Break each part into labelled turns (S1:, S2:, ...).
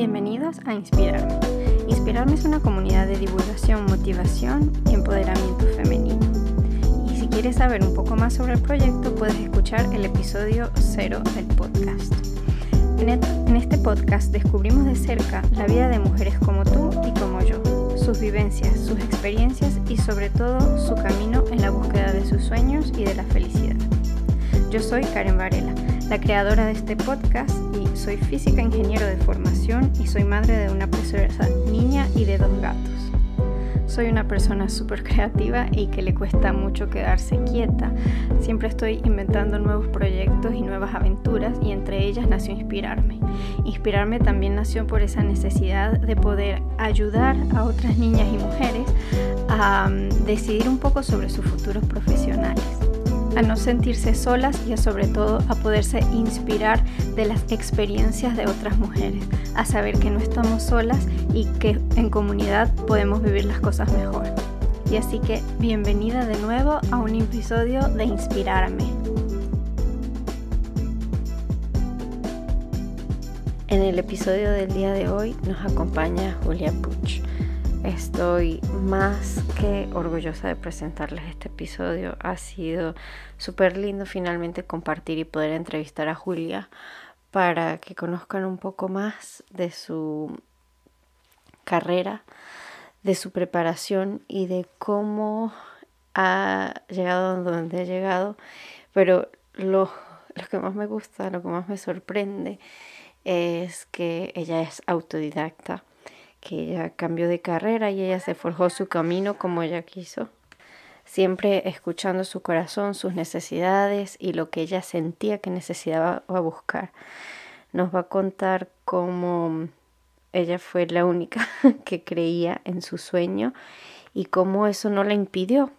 S1: Bienvenidos a Inspirarme. Inspirarme es una comunidad de divulgación, motivación y empoderamiento femenino. Y si quieres saber un poco más sobre el proyecto, puedes escuchar el episodio 0 del podcast. En este podcast descubrimos de cerca la vida de mujeres como tú y como yo, sus vivencias, sus experiencias y sobre todo su camino en la búsqueda de sus sueños y de la felicidad. Yo soy Karen Varela, la creadora de este podcast soy física ingeniero de formación y soy madre de una preciosa niña y de dos gatos. Soy una persona súper creativa y que le cuesta mucho quedarse quieta. Siempre estoy inventando nuevos proyectos y nuevas aventuras y entre ellas nació Inspirarme. Inspirarme también nació por esa necesidad de poder ayudar a otras niñas y mujeres a mm, decidir un poco sobre sus futuros profesionales a no sentirse solas y sobre todo a poderse inspirar de las experiencias de otras mujeres, a saber que no estamos solas y que en comunidad podemos vivir las cosas mejor. Y así que bienvenida de nuevo a un episodio de Inspirarme. En el episodio del día de hoy nos acompaña Julia Puch. Estoy más que orgullosa de presentarles este episodio. Ha sido súper lindo finalmente compartir y poder entrevistar a Julia para que conozcan un poco más de su carrera, de su preparación y de cómo ha llegado donde ha llegado. Pero lo, lo que más me gusta, lo que más me sorprende es que ella es autodidacta que ella cambió de carrera y ella se forjó su camino como ella quiso, siempre escuchando su corazón, sus necesidades y lo que ella sentía que necesitaba buscar. Nos va a contar cómo ella fue la única que creía en su sueño y cómo eso no le impidió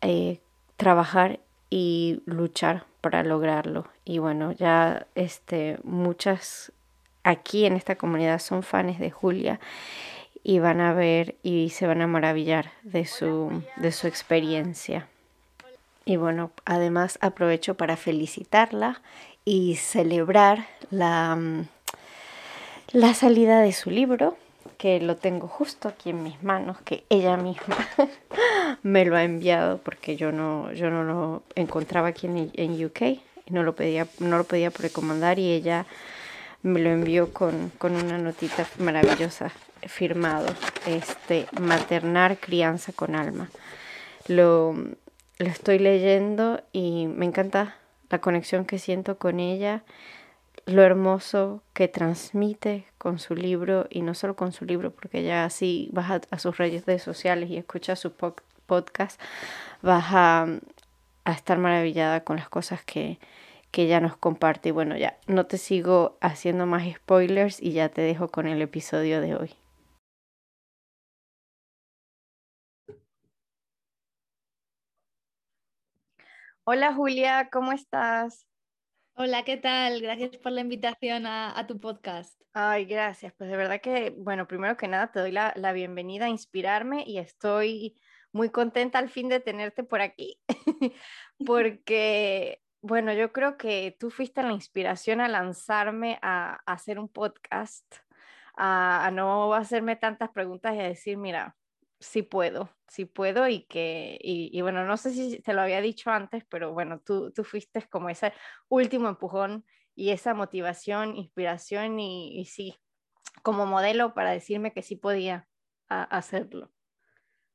S1: eh, trabajar y luchar para lograrlo. Y bueno, ya este, muchas aquí en esta comunidad son fans de Julia y van a ver y se van a maravillar de su, de su experiencia. Y bueno, además aprovecho para felicitarla y celebrar la, mm, la salida de su libro, que lo tengo justo aquí en mis manos, que ella misma me lo ha enviado porque yo no, yo no lo encontraba aquí en, en UK y no lo pedía, no lo podía precomandar y ella me lo envió con, una notita maravillosa firmado, este, Maternar Crianza con Alma. Lo, lo estoy leyendo y me encanta la conexión que siento con ella, lo hermoso que transmite con su libro y no solo con su libro, porque ya así vas a, sus redes sociales y escuchas su podcast, vas a estar maravillada con las cosas que, que ella nos comparte. Y bueno, ya no te sigo haciendo más spoilers y ya te dejo con el episodio de hoy. Hola Julia, ¿cómo estás?
S2: Hola, ¿qué tal? Gracias por la invitación a, tu podcast.
S1: Ay, gracias. Pues de verdad que, bueno, primero que nada te doy la, la bienvenida a inspirarme y estoy muy contenta al fin de tenerte por aquí, porque bueno, yo creo que tú fuiste la inspiración a lanzarme a, hacer un podcast, a, no hacerme tantas preguntas y a decir, mira, sí puedo, sí puedo y que, y, bueno, no sé si te lo había dicho antes, pero bueno, tú, tú fuiste como ese último empujón y esa motivación, inspiración y, y sí, como modelo para decirme que sí podía hacerlo.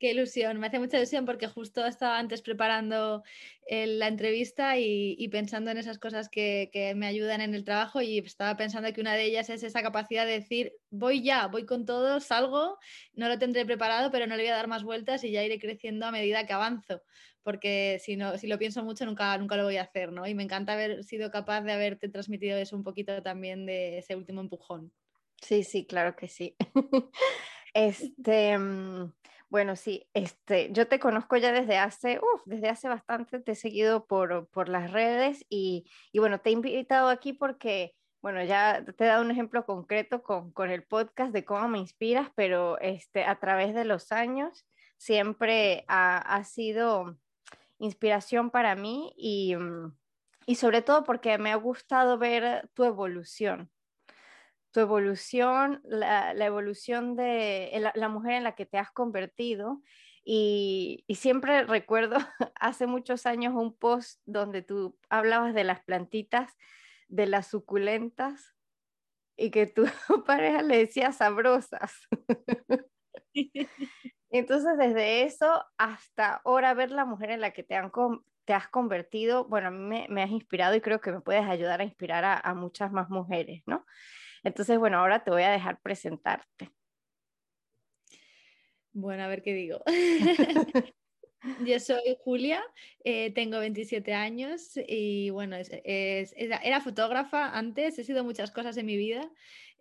S2: Qué ilusión, me hace mucha ilusión porque justo estaba antes preparando eh, la entrevista y, pensando en esas cosas que, me ayudan en el trabajo y estaba pensando que una de ellas es esa capacidad de decir, voy ya, voy con todo, salgo, no lo tendré preparado, pero no le voy a dar más vueltas y ya iré creciendo a medida que avanzo, porque si, no, si lo pienso mucho nunca, nunca lo voy a hacer, ¿no? Y me encanta haber sido capaz de haberte transmitido eso un poquito también de ese último empujón.
S1: Sí, sí, claro que sí. este... Bueno, sí, este, yo te conozco ya desde hace, uf, desde hace bastante, te he seguido por, por las redes y, y, bueno, te he invitado aquí porque, bueno, ya te he dado un ejemplo concreto con, con el podcast de cómo me inspiras, pero este, a través de los años siempre ha, ha sido inspiración para mí y, mm, y sobre todo porque me ha gustado ver tu evolución tu evolución, la, evolución de la, mujer en la que te has convertido. Y, y, siempre recuerdo hace muchos años un post donde tú hablabas de las plantitas, de las suculentas, y que tu pareja le decía sabrosas. Entonces, desde eso hasta ahora ver la mujer en la que te, han, te has convertido, bueno, a mí me, has inspirado y creo que me puedes ayudar a inspirar a, a muchas más mujeres, ¿no? Entonces, bueno, ahora te voy a dejar presentarte.
S2: Bueno, a ver qué digo. Yo soy Julia, eh, tengo 27 años y bueno, era fotógrafa antes, he sido muchas cosas en mi vida.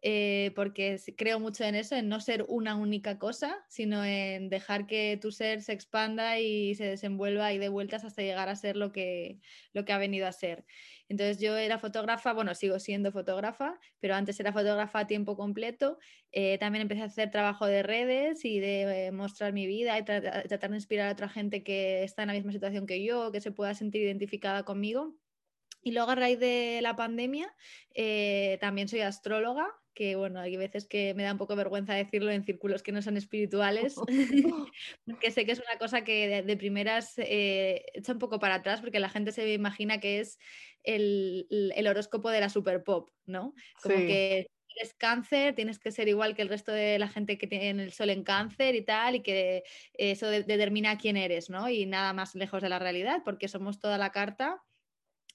S2: Eh, porque creo mucho en eso, en no ser una única cosa, sino en dejar que tu ser se expanda y se desenvuelva y de vueltas hasta llegar a ser lo que, lo que ha venido a ser. Entonces yo era fotógrafa, bueno, sigo siendo fotógrafa, pero antes era fotógrafa a tiempo completo. Eh, también empecé a hacer trabajo de redes y de eh, mostrar mi vida y tratar de inspirar a otra gente que está en la misma situación que yo, que se pueda sentir identificada conmigo. Y luego a raíz de la pandemia también soy astróloga que bueno, hay veces que me da un poco vergüenza decirlo en círculos que no son espirituales, porque sé que es una cosa que de, primeras eh, echa un poco para atrás, porque la gente se imagina que es el, horóscopo de la super pop, ¿no? Como que eres cáncer, tienes que ser igual que el resto de la gente que tiene el sol en cáncer y tal, y que eso determina quién eres, ¿no? Y nada más lejos de la realidad, porque somos toda la carta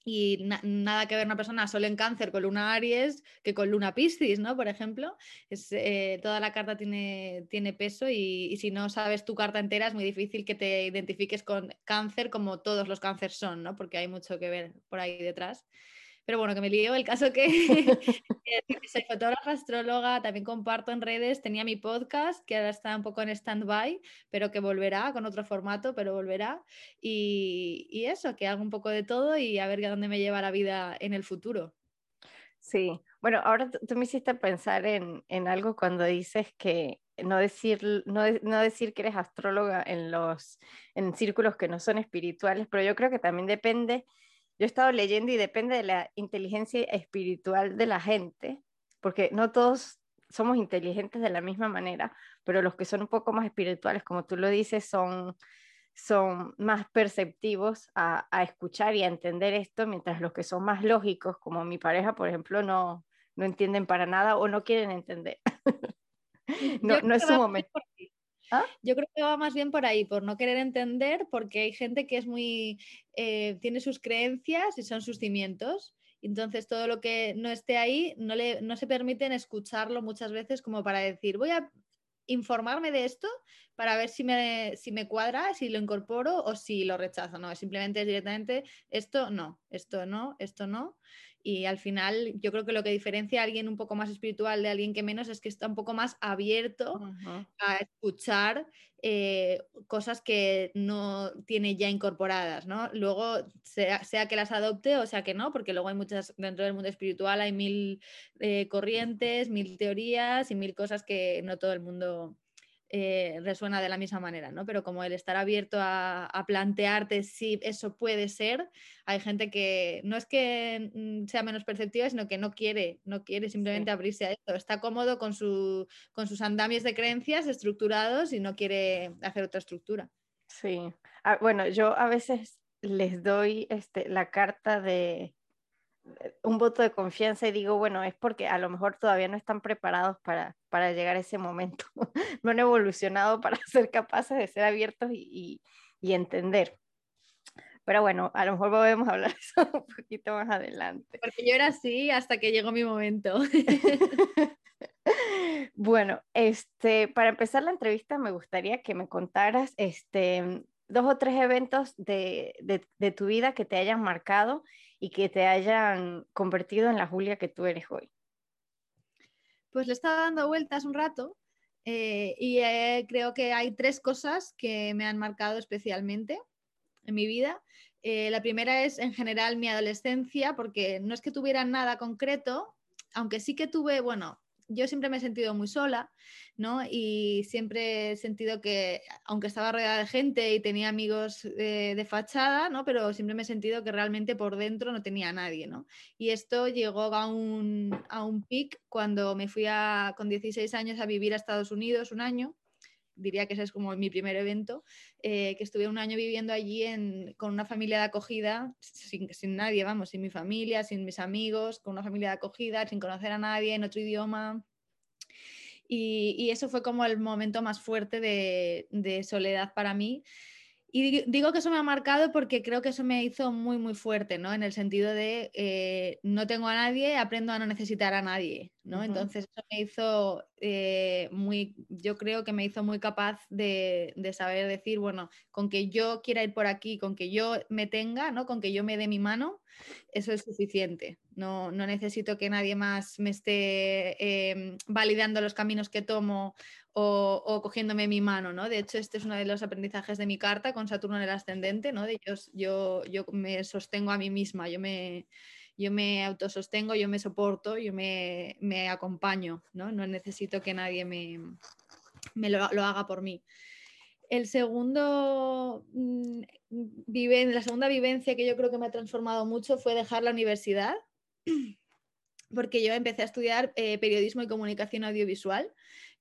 S2: y nada que ver una persona solo en cáncer con luna Aries que con luna Piscis, ¿no? Por ejemplo, es, eh, toda la carta tiene, tiene peso y, y, si no sabes tu carta entera es muy difícil que te identifiques con cáncer como todos los cánceres son, ¿no? Porque hay mucho que ver por ahí detrás. Pero bueno, que me lío. El caso que, soy fotógrafa, astróloga, también comparto en redes. Tenía mi podcast que ahora está un poco en stand-by, pero que volverá con otro formato, pero volverá. Y, y, eso, que hago un poco de todo y a ver a dónde me lleva la vida en el futuro.
S1: Sí, bueno, ahora tú me hiciste pensar en, en algo cuando dices que no decir, no, no, decir que eres astróloga en los en círculos que no son espirituales, pero yo creo que también depende yo he estado leyendo y depende de la inteligencia espiritual de la gente, porque no todos somos inteligentes de la misma manera, pero los que son un poco más espirituales, como tú lo dices, son, son más perceptivos a, a escuchar y a entender esto, mientras los que son más lógicos, como mi pareja, por ejemplo, no, no entienden para nada o no quieren entender. no, no es su momento.
S2: ¿Ah? Yo creo que va más bien por ahí, por no querer entender, porque hay gente que es muy, eh, tiene sus creencias y son sus cimientos. Entonces, todo lo que no esté ahí no, le, no se permiten escucharlo muchas veces como para decir, voy a informarme de esto para ver si me, si me cuadra, si lo incorporo o si lo rechazo. No, simplemente es directamente esto no, esto no, esto no. Y al final yo creo que lo que diferencia a alguien un poco más espiritual de alguien que menos es que está un poco más abierto a escuchar eh, cosas que no tiene ya incorporadas, ¿no? Luego, sea, que las adopte o sea que no, porque luego hay muchas, dentro del mundo espiritual hay mil eh, corrientes, mil teorías y mil cosas que no todo el mundo eh, resuena de la misma manera, ¿no? Pero como el estar abierto a, plantearte si eso puede ser, hay gente que no es que mm, sea menos perceptiva, sino que no quiere, no quiere simplemente abrirse a esto. Está cómodo con, su, con sus andamios de creencias estructurados y no quiere hacer otra estructura.
S1: Sí, ah, bueno, yo a veces les doy este, la carta de, un voto de confianza y digo, bueno, es porque a lo mejor todavía no están preparados para, para llegar a ese momento, no han evolucionado para ser capaces de ser abiertos y, y, entender. Pero bueno, a lo mejor podemos hablar de eso un poquito más adelante.
S2: Porque yo era así hasta que llegó mi momento.
S1: bueno, este, para empezar la entrevista me gustaría que me contaras este, dos o tres eventos de, de, de tu vida que te hayan marcado y que te hayan convertido en la Julia que tú eres hoy?
S2: Pues le estaba dando vueltas un rato eh, y eh, creo que hay tres cosas que me han marcado especialmente en mi vida. Eh, la primera es en general mi adolescencia, porque no es que tuviera nada concreto, aunque sí que tuve, bueno, yo siempre me he sentido muy sola, ¿no? Y siempre he sentido que, aunque estaba rodeada de gente y tenía amigos de fachada, ¿no? Pero siempre me he sentido que realmente por dentro no tenía a nadie, ¿no? Y esto llegó a un, a un pic cuando me fui a, con 16 años a vivir a Estados Unidos un año diría que ese es como mi primer evento, eh, que estuve un año viviendo allí con una familia de acogida, sin, sin, nadie, vamos, sin mi familia, sin mis amigos, con una familia de acogida, sin conocer a nadie, en otro idioma. Y, eso fue como el momento más fuerte de soledad para mí. Y digo que eso me ha marcado porque creo que eso me hizo muy, muy fuerte, ¿no? En el sentido de eh, no tengo a nadie, aprendo a no necesitar a nadie, ¿no? Entonces eso me hizo eh, muy, yo creo que me hizo muy capaz de, de, saber decir, bueno, con que yo quiera ir por aquí, con que yo me tenga, ¿no? Con que yo me dé mi mano, eso es suficiente. No, no necesito que nadie más me esté em, validando los caminos que tomo o, cogiéndome mi mano, ¿no? De hecho, este es uno de los aprendizajes de mi carta con Saturno en el ascendente, ¿no? De yo, yo, yo me sostengo a mí misma, yo me, yo me autosostengo, yo me soporto, yo me, me acompaño, ¿no? No necesito que nadie me, me lo, lo, haga por mí. El segundo, mm, vive, la segunda vivencia que yo creo que me ha transformado mucho fue dejar la universidad, porque yo empecé a estudiar eh, periodismo y comunicación audiovisual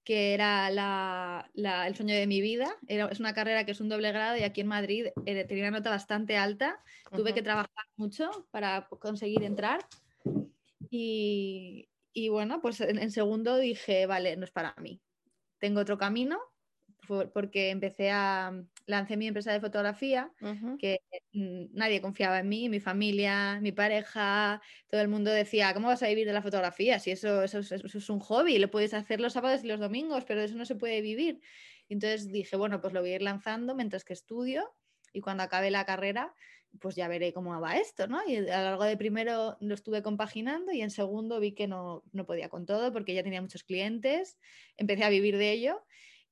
S2: que era el sueño de mi vida. Era, es una carrera que es un doble grado y aquí en Madrid eh, tenía una nota bastante alta. Tuve que trabajar mucho para conseguir entrar. Y, bueno, pues en, segundo dije, vale, no es para mí. Tengo otro camino porque empecé a, lancé mi empresa de fotografía, que mm, nadie confiaba en mí, mi familia, mi pareja, todo el mundo decía, ¿cómo vas a vivir de la fotografía? Si eso, eso, es un hobby, lo puedes hacer los sábados y los domingos, pero eso no se puede vivir. Entonces dije, bueno, pues lo voy a ir lanzando mientras que estudio y cuando acabe la carrera, pues ya veré cómo va esto, ¿no? Y a lo largo de primero lo estuve compaginando y en segundo vi que no, no podía con todo porque ya tenía muchos clientes, empecé a vivir de ello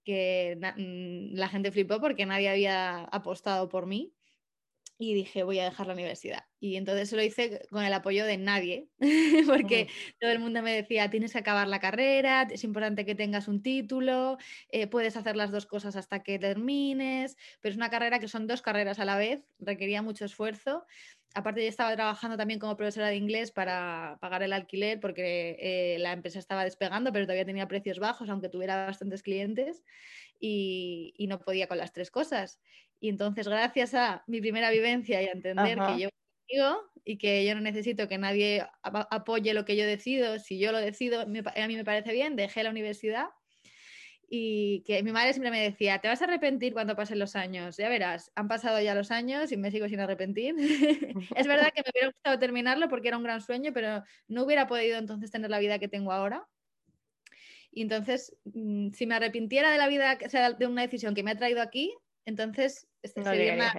S2: que mm, la gente flipó porque nadie había apostado por mí y dije voy a dejar la universidad. Y entonces lo hice con el apoyo de nadie, porque todo el mundo me decía, tienes que acabar la carrera, es importante que tengas un título, eh, puedes hacer las dos cosas hasta que termines, pero es una carrera que son dos carreras a la vez, requería mucho esfuerzo aparte yo estaba trabajando también como profesora de inglés para pagar el alquiler porque eh, la empresa estaba despegando, pero todavía tenía precios bajos, aunque tuviera bastantes clientes y, no podía con las tres cosas. Y entonces, gracias a mi primera vivencia y a entender que yo y que yo no necesito que nadie apoye lo que yo decido, si yo lo decido, a mí me parece bien, dejé la universidad y que mi madre siempre me decía, te vas a arrepentir cuando pasen los años, ya verás, han pasado ya los años y me sigo sin arrepentir. es verdad que me hubiera gustado terminarlo porque era un gran sueño, pero no hubiera podido entonces tener la vida que tengo ahora. Y entonces, mm, si me arrepintiera de la vida, o sea, de una decisión que me ha traído aquí, entonces este sería una,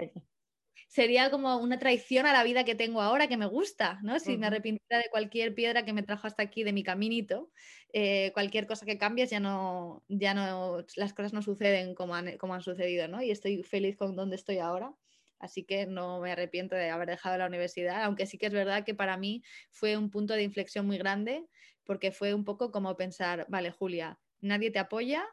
S2: sería como una traición a la vida que tengo ahora, que me gusta, ¿no? Si me arrepintiera de cualquier piedra que me trajo hasta aquí, de mi caminito, eh, cualquier cosa que cambies, ya no, ya no, las cosas no suceden como han, como han sucedido, ¿no? Y estoy feliz con donde estoy ahora. Así que no me arrepiento de haber dejado la universidad, aunque sí que es verdad que para mí fue un punto de inflexión muy grande, porque fue un poco como pensar, vale, Julia, nadie te apoya,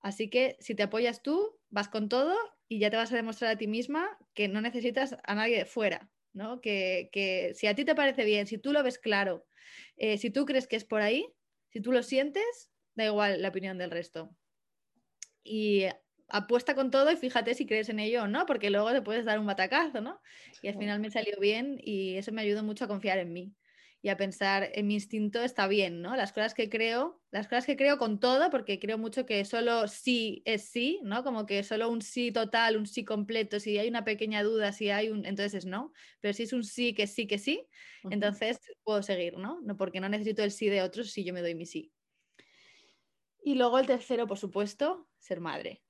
S2: así que si te apoyas tú, vas con todo y ya te vas a demostrar a ti misma que no necesitas a nadie de fuera, ¿no? Que, si a ti te parece bien, si tú lo ves claro, eh, si tú crees que es por ahí, si tú lo sientes, da igual la opinión del resto. Y apuesta con todo y fíjate si crees en ello o no, porque luego te puedes dar un batacazo, ¿no? Y al final me salió bien y eso me ayudó mucho a confiar en mí y a pensar en mi instinto está bien, ¿no? Las cosas que creo, las cosas que creo con todo, porque creo mucho que solo sí es sí, ¿no? Como que solo un sí total, un sí completo, si hay una pequeña duda, si hay un, entonces es no, pero si es un sí que sí que sí, entonces puedo seguir, ¿no? ¿no? Porque no necesito el sí de otros si yo me doy mi sí. Y luego el tercero, por supuesto, ser madre.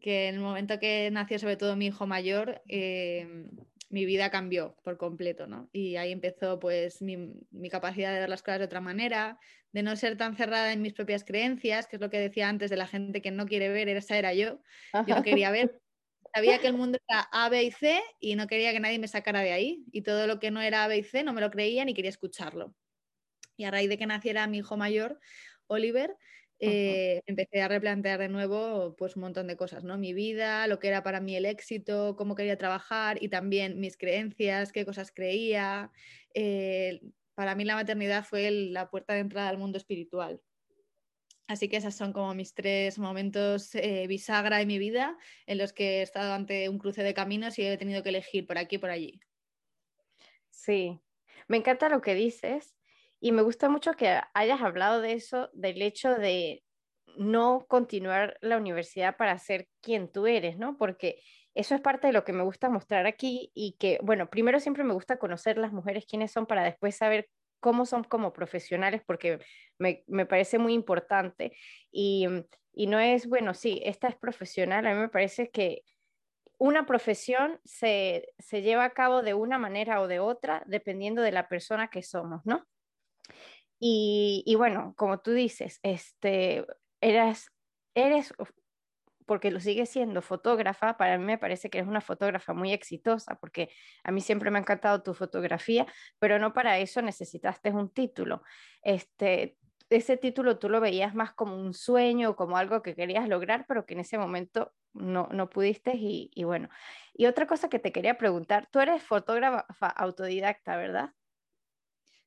S2: Que en el momento que nació sobre todo mi hijo mayor, eh, mi vida cambió por completo, ¿no? Y ahí empezó pues mi, capacidad de ver las cosas de otra manera, de no ser tan cerrada en mis propias creencias, que es lo que decía antes de la gente que no quiere ver, esa era yo. Yo no quería ver. Sabía que el mundo era A, B y C y no quería que nadie me sacara de ahí. Y todo lo que no era A, B y C no me lo creía ni quería escucharlo. Y a raíz de que naciera mi hijo mayor, Oliver, eh, empecé a replantear de nuevo pues un montón de cosas, ¿no? Mi vida, lo que era para mí el éxito, cómo quería trabajar y también mis creencias, qué cosas creía. Eh, para mí la maternidad fue la puerta de entrada al mundo espiritual. Así que esas son como mis tres momentos eh, bisagra en mi vida en los que he estado ante un cruce de caminos y he tenido que elegir por aquí y por allí.
S1: Sí, me encanta lo que dices y me gusta mucho que hayas hablado de eso, del hecho de no continuar la universidad para ser quien tú eres, ¿no? Porque eso es parte de lo que me gusta mostrar aquí y que, bueno, primero siempre me gusta conocer las mujeres quiénes son para después saber cómo son como profesionales, porque me, parece muy importante. Y, y, no es, bueno, sí, esta es profesional, a mí me parece que una profesión se, se lleva a cabo de una manera o de otra, dependiendo de la persona que somos, ¿no? Y, bueno, como tú dices, este, eras, eres porque lo sigue siendo fotógrafa, para mí me parece que eres una fotógrafa muy exitosa, porque a mí siempre me ha encantado tu fotografía, pero no para eso necesitaste un título. Este, ese título tú lo veías más como un sueño, como algo que querías lograr, pero que en ese momento no, no pudiste y bueno. Y otra cosa que te quería preguntar, tú eres fotógrafa autodidacta, ¿verdad?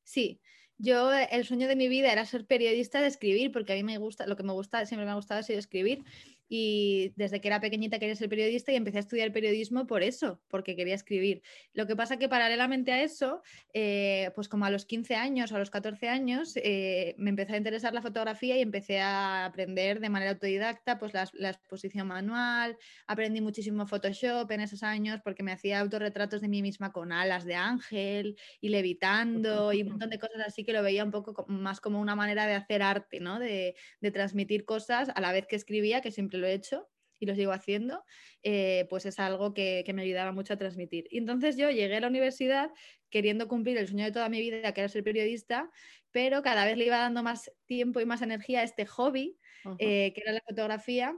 S2: Sí, yo el sueño de mi vida era ser periodista de escribir, porque a mí me gusta, lo que me gusta, siempre me ha gustado es escribir y desde que era pequeñita quería ser periodista y empecé a estudiar periodismo por eso, porque quería escribir. Lo que pasa que paralelamente a eso, eh, pues como a los 15 años o a los 14 años, eh, me empezó a interesar la fotografía y empecé a aprender de manera autodidacta pues la, exposición manual, aprendí muchísimo Photoshop en esos años porque me hacía autorretratos de mí misma con alas de ángel y levitando y un montón de cosas así que lo veía un poco más como una manera de hacer arte, ¿no? de, de transmitir cosas a la vez que escribía, que siempre lo he hecho y lo sigo haciendo, eh, pues es algo que, me ayudaba mucho a transmitir. Y entonces yo llegué a la universidad queriendo cumplir el sueño de toda mi vida, que era ser periodista, pero cada vez le iba dando más tiempo y más energía a este hobby, eh, que era la fotografía,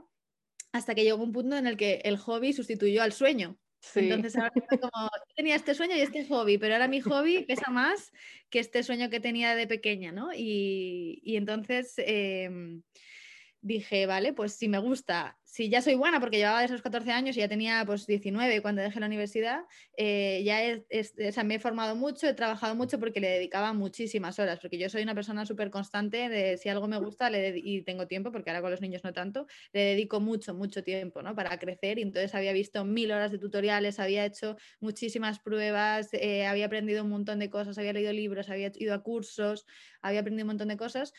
S2: hasta que llegó un punto en el que el hobby sustituyó al sueño. Entonces ahora como, tenía este sueño y este hobby, pero ahora mi hobby pesa más que este sueño que tenía de pequeña, ¿no? Y, entonces... Em, dije, vale, pues si me gusta, si ya soy buena, porque llevaba esos 14 años y ya tenía pues 19 cuando dejé la universidad, eh, ya me he formado mucho, he trabajado mucho porque le dedicaba muchísimas horas, porque yo soy una persona súper constante de si algo me gusta le y tengo tiempo, porque ahora con los niños no tanto, le dedico mucho, mucho tiempo ¿no? para crecer y entonces había visto mil horas de tutoriales, había hecho muchísimas pruebas, eh, había aprendido un montón de cosas, había leído libros, había ido a cursos, había aprendido un montón de cosas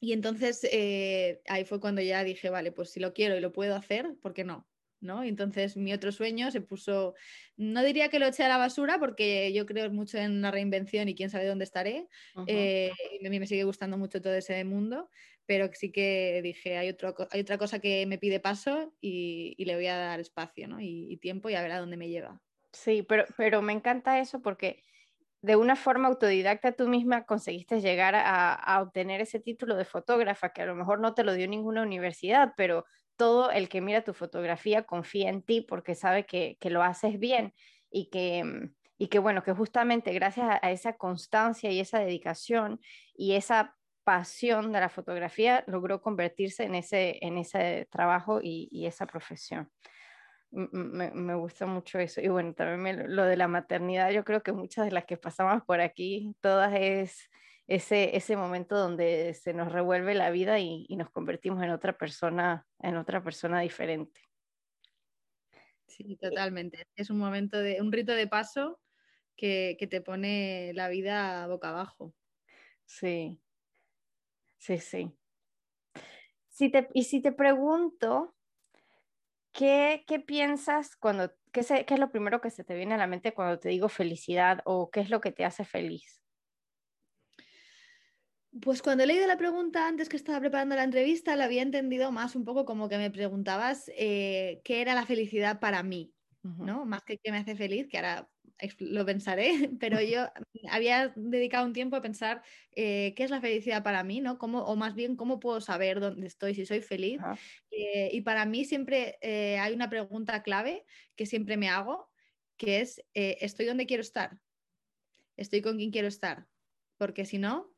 S2: y entonces eh, ahí fue cuando ya dije, vale, pues si lo quiero y lo puedo hacer, ¿por qué no? ¿No? Y entonces mi otro sueño se puso, no diría que lo eché a la basura porque yo creo mucho en la reinvención y quién sabe dónde estaré. Eh, y a mí me sigue gustando mucho todo ese mundo, pero sí que dije, hay, otro, hay otra cosa que me pide paso y, le voy a dar espacio ¿no? y, y, tiempo y a ver a dónde me lleva.
S1: Sí, pero, pero me encanta eso porque de una forma autodidacta tú misma conseguiste llegar a, obtener ese título de fotógrafa, que a lo mejor no te lo dio ninguna universidad, pero todo el que mira tu fotografía confía en ti porque sabe que, lo haces bien y que, y que, bueno, que justamente gracias a, esa constancia y esa dedicación y esa pasión de la fotografía logró convertirse en ese, en ese trabajo y esa profesión me, gusta mucho eso. Y bueno, también lo de la maternidad, yo creo que muchas de las que pasamos por aquí, todas es ese, ese momento donde se nos revuelve la vida y, nos convertimos en otra persona, en otra persona diferente.
S2: Sí, totalmente. Es un momento de, un rito de paso que, que te pone la vida boca abajo.
S1: Sí, sí, sí. Si te, y si te pregunto, ¿Qué, piensas cuando, qué, qué es lo primero que se te viene a la mente cuando te digo felicidad o qué es lo que te hace feliz?
S2: Pues cuando he leído la pregunta antes que estaba preparando la entrevista, la había entendido más un poco como que me preguntabas eh, qué era la felicidad para mí, ¿no? Más que qué me hace feliz, que ahora lo pensaré, pero yo había dedicado un tiempo a pensar eh, qué es la felicidad para mí, ¿no? ¿Cómo, o más bien, ¿cómo puedo saber dónde estoy, si soy feliz? Eh, y para mí siempre eh, hay una pregunta clave que siempre me hago, que es, ¿estoy donde quiero estar? ¿Estoy con quien quiero estar? Porque si no,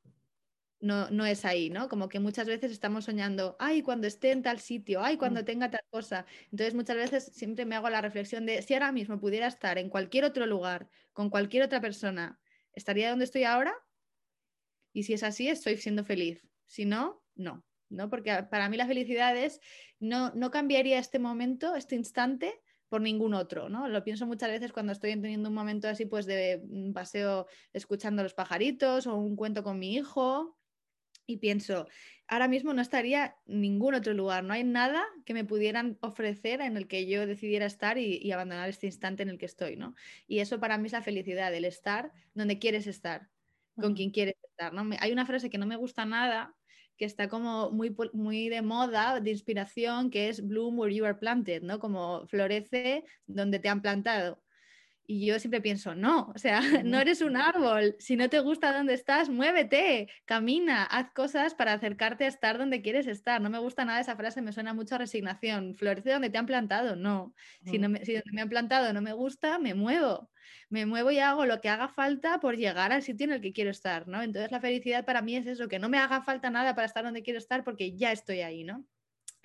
S2: no, no es ahí, ¿no? Como que muchas veces estamos soñando, ay, cuando esté en tal sitio, ay, cuando mm. tenga tal cosa. Entonces muchas veces siempre me hago la reflexión de si ahora mismo pudiera estar en cualquier otro lugar, con cualquier otra persona, ¿estaría donde estoy ahora? Y si es así, estoy siendo feliz. Si no, no. ¿no? Porque para mí la felicidad es, no, no cambiaría este momento, este instante, por ningún otro, ¿no? Lo pienso muchas veces cuando estoy teniendo un momento así, pues de un paseo escuchando los pajaritos o un cuento con mi hijo y pienso, ahora mismo no estaría en ningún otro lugar, no hay nada que me pudieran ofrecer en el que yo decidiera estar y, abandonar este instante en el que estoy, ¿no? Y eso para mí es la felicidad, el estar donde quieres estar, con quien quieres estar, ¿no? hay una frase que no me gusta nada, que está como muy, muy de moda, de inspiración, que es bloom where you are planted, ¿no? Como florece donde te han plantado. Y yo siempre pienso, no, o sea, no eres un árbol. Si no te gusta donde estás, muévete, camina, haz cosas para acercarte a estar donde quieres estar. No me gusta nada esa frase, me suena mucho a resignación. Florece donde te han plantado, no. Si, no me, si donde me han plantado no me gusta, me muevo. Me muevo y hago lo que haga falta por llegar al sitio en el que quiero estar, ¿no? Entonces la felicidad para mí es eso, que no me haga falta nada para estar donde quiero estar porque ya estoy ahí, ¿no?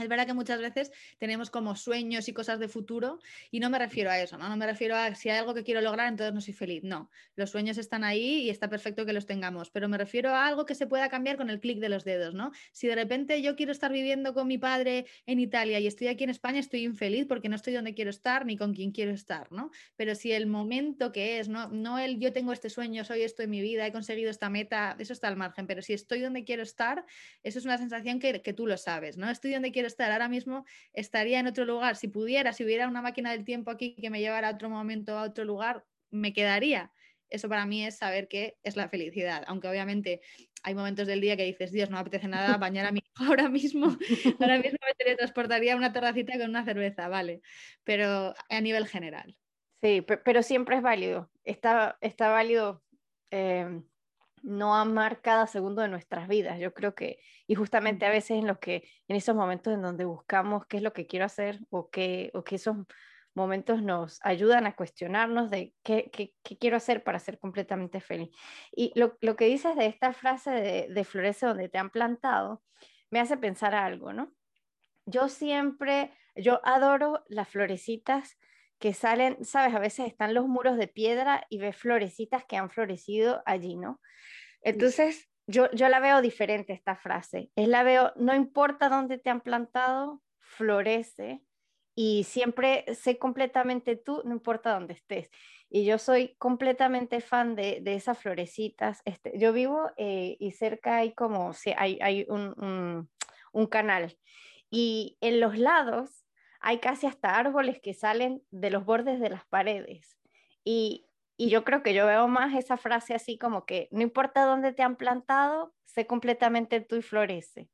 S2: Es verdad que muchas veces tenemos como sueños y cosas de futuro y no me refiero a eso, ¿no? No me refiero a si hay algo que quiero lograr, entonces no soy feliz. No, los sueños están ahí y está perfecto que los tengamos, pero me refiero a algo que se pueda cambiar con el clic de los dedos, ¿no? Si de repente yo quiero estar viviendo con mi padre en Italia y estoy aquí en España, estoy infeliz porque no estoy donde quiero estar ni con quien quiero estar, ¿no? Pero si el momento que es, no, no el yo tengo este sueño, soy esto en mi vida, he conseguido esta meta, eso está al margen, pero si estoy donde quiero estar, eso es una sensación que, tú lo sabes, ¿no? Estoy donde quiero estar ahora mismo estaría en otro lugar. Si pudiera, si hubiera una máquina del tiempo aquí que me llevara a otro momento, a otro lugar, me quedaría. Eso para mí es saber qué es la felicidad. Aunque obviamente hay momentos del día que dices, Dios, no me apetece nada bañar a mi hijo ahora mismo. Ahora mismo me teletransportaría a una terracita con una cerveza, vale. Pero a nivel general.
S1: Sí, pero siempre es válido. Está, está válido eh, no amar cada segundo de nuestras vidas. Yo creo que, y justamente a veces en los que, en esos momentos en donde buscamos qué es lo que quiero hacer o que, o que esos momentos nos ayudan a cuestionarnos de qué, qué, qué quiero hacer para ser completamente feliz. Y lo, lo que dices de esta frase de, de, florece donde te han plantado, me hace pensar algo, ¿no? Yo siempre, yo adoro las florecitas que salen, sabes, a veces están los muros de piedra y ves florecitas que han florecido allí, ¿no? Entonces, yo, yo la veo diferente esta frase. Es la veo, no importa dónde te han plantado, florece y siempre sé completamente tú, no importa dónde estés. Y yo soy completamente fan de, de esas florecitas. Este, yo vivo eh, y cerca hay como, sí, hay, hay un, un, un canal y en los lados hay casi hasta árboles que salen de los bordes de las paredes. Y, y yo creo que yo veo más esa frase así como que no importa dónde te han plantado, sé completamente tú y florece.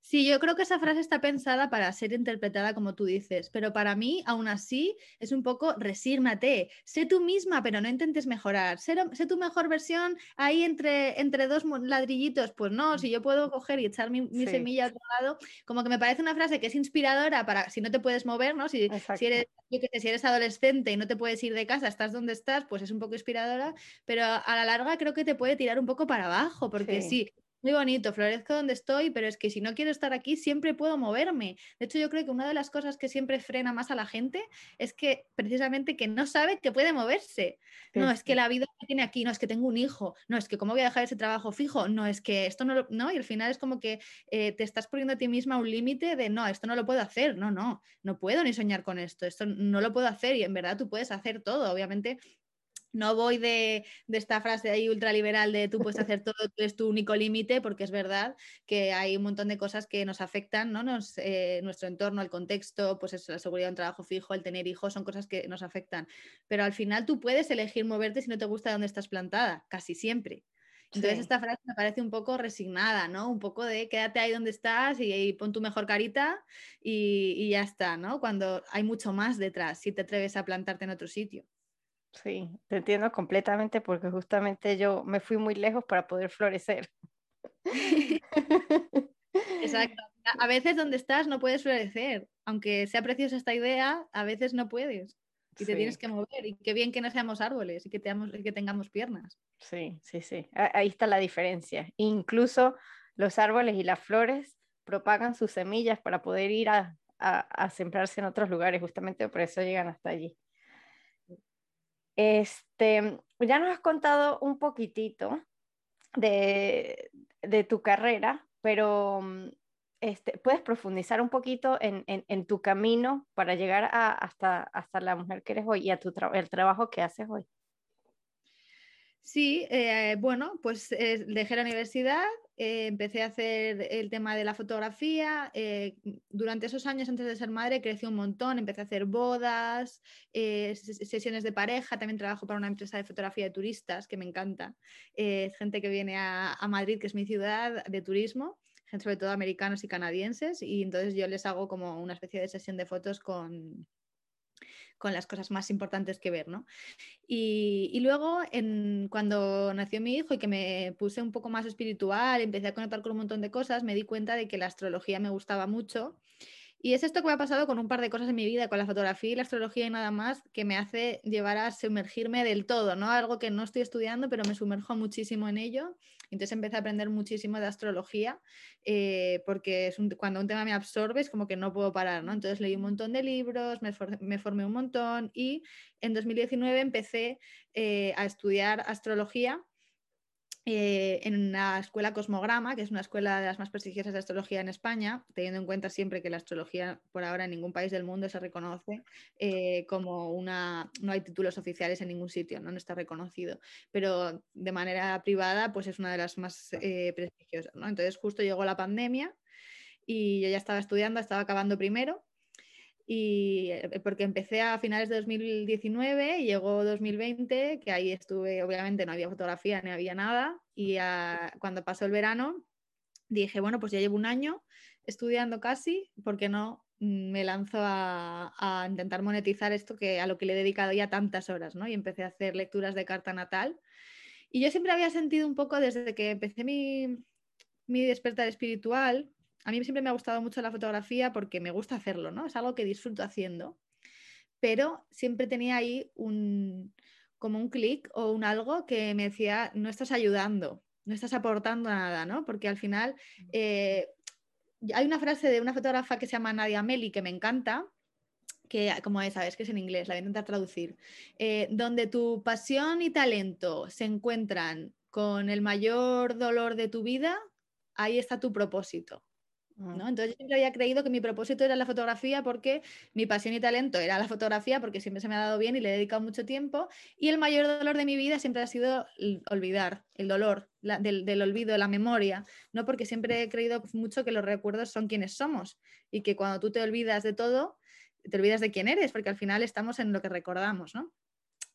S2: Sí, yo creo que esa frase está pensada para ser interpretada como tú dices, pero para mí, aún así, es un poco resígnate, sé tú misma, pero no intentes mejorar, sé, sé tu mejor versión ahí entre, entre dos ladrillitos, pues no, si yo puedo coger y echar mi, semilla a otro lado, como que me parece una frase que es inspiradora para si no te puedes mover, ¿no? Si, si eres, si eres adolescente y no te puedes ir de casa, estás donde estás, pues es un poco inspiradora, pero a la larga creo que te puede tirar un poco para abajo, porque sí muy bonito, florezco donde estoy, pero es que si no quiero estar aquí, siempre puedo moverme. De hecho, yo creo que una de las cosas que siempre frena más a la gente es que precisamente que no sabe que puede moverse. No, es que la vida que tiene aquí, no, es que tengo un hijo, no, es que cómo voy a dejar ese trabajo fijo, no, es que esto no lo, no, y al final es como que eh, te estás poniendo a ti misma un límite de, no, esto no lo puedo hacer, no, no, no puedo ni soñar con esto, esto no lo puedo hacer y en verdad tú puedes hacer todo, obviamente no voy de, esta frase ahí ultraliberal de tú puedes hacer todo, tú es tu único límite, porque es verdad que hay un montón de cosas que nos afectan, ¿no? Nos, eh, nuestro entorno, el contexto, pues es la seguridad de un trabajo fijo, el tener hijos, son cosas que nos afectan. Pero al final tú puedes elegir moverte si no te gusta dónde estás plantada, casi siempre. Entonces esta frase me parece un poco resignada, ¿no? Un poco de quédate ahí donde estás y, pon tu mejor carita y, y ya está, ¿no? Cuando hay mucho más detrás si te atreves a plantarte en otro sitio.
S1: Sí, te entiendo completamente porque justamente yo me fui muy lejos para poder florecer.
S2: Exacto. A veces donde estás no puedes florecer. Aunque sea preciosa esta idea, a veces no puedes. y te tienes que mover. Y qué bien que no seamos árboles y que, que tengamos piernas.
S1: Sí, sí, sí. Ahí está la diferencia. Incluso los árboles y las flores propagan sus semillas para poder ir a, a, sembrarse en otros lugares, justamente por eso llegan hasta allí. Este, ya nos has contado un poquitito de, de tu carrera, pero mm, este, ¿puedes profundizar un poquito en, en, tu camino para llegar a, hasta, hasta la mujer que eres hoy y a tu el trabajo que haces hoy?
S2: Sí, eh, bueno, pues eh, dejé la universidad, eh, empecé a hacer el tema de la fotografía. durante esos años antes de ser madre crecí un montón, empecé a hacer bodas, sesiones de pareja, también trabajo para una empresa de fotografía de turistas que me encanta. gente que viene a, a Madrid, que es mi ciudad, de turismo sobre todo americanos y canadienses, y entonces yo les hago como una especie de sesión de fotos con, con las cosas más importantes que ver, ¿no? Y, luego, en, cuando nació mi hijo y que me puse un poco más espiritual, empecé a conectar con un montón de cosas, me di cuenta de que la astrología me gustaba mucho y es esto que me ha pasado con un par de cosas en mi vida, con la fotografía y la astrología y nada más, que me hace llevar a sumergirme del todo, ¿no? Algo que no estoy estudiando, pero me sumerjo muchísimo en ello. Entonces empecé a aprender muchísimo de astrología, eh, porque es cuando un tema me absorbe es como que no puedo parar, ¿no? Entonces leí un montón de libros, me, formé un montón y en 2019 empecé eh, a estudiar astrología eh, en la escuela Cosmograma, que es una escuela de las más prestigiosas de astrología en España, teniendo en cuenta siempre que la astrología por ahora en ningún país del mundo se reconoce eh, como una, no hay títulos oficiales en ningún sitio, ¿no? está reconocido, pero de manera privada pues es una de las más eh, prestigiosas. Entonces justo llegó la pandemia y yo ya estaba estudiando, estaba acabando primero y eh, porque empecé a finales de 2019, llegó 2020, que ahí estuve, obviamente no había fotografía ni había nada, y cuando pasó el verano dije, bueno, pues ya llevo un año estudiando casi, ¿por qué no me lanzo a, intentar monetizar esto que a lo que le he dedicado ya tantas horas, ¿no? Y empecé a hacer lecturas de carta natal. Y yo siempre había sentido un poco desde que empecé mi, mi despertar espiritual, a mí siempre me ha gustado mucho la fotografía porque me gusta hacerlo, ¿no? Es algo que disfruto haciendo, pero siempre tenía ahí un, como un clic o un algo que me decía, no estás ayudando, no estás aportando nada, ¿no? Porque al final eh, hay una frase de una fotógrafa que se llama Nadia Meli que me encanta, que como es, sabes que es en inglés, la voy a intentar traducir, eh, donde tu pasión y talento se encuentran con el mayor dolor de tu vida, ahí está tu propósito. Entonces yo siempre había creído que mi propósito era la fotografía porque mi pasión y talento era la fotografía porque siempre se me ha dado bien y le he dedicado mucho tiempo y el mayor dolor de mi vida siempre ha sido olvidar, el dolor del, olvido, la memoria, ¿no? Porque siempre he creído mucho que los recuerdos son quienes somos y que cuando tú te olvidas de todo, te olvidas de quién eres porque al final estamos en lo que recordamos, ¿no?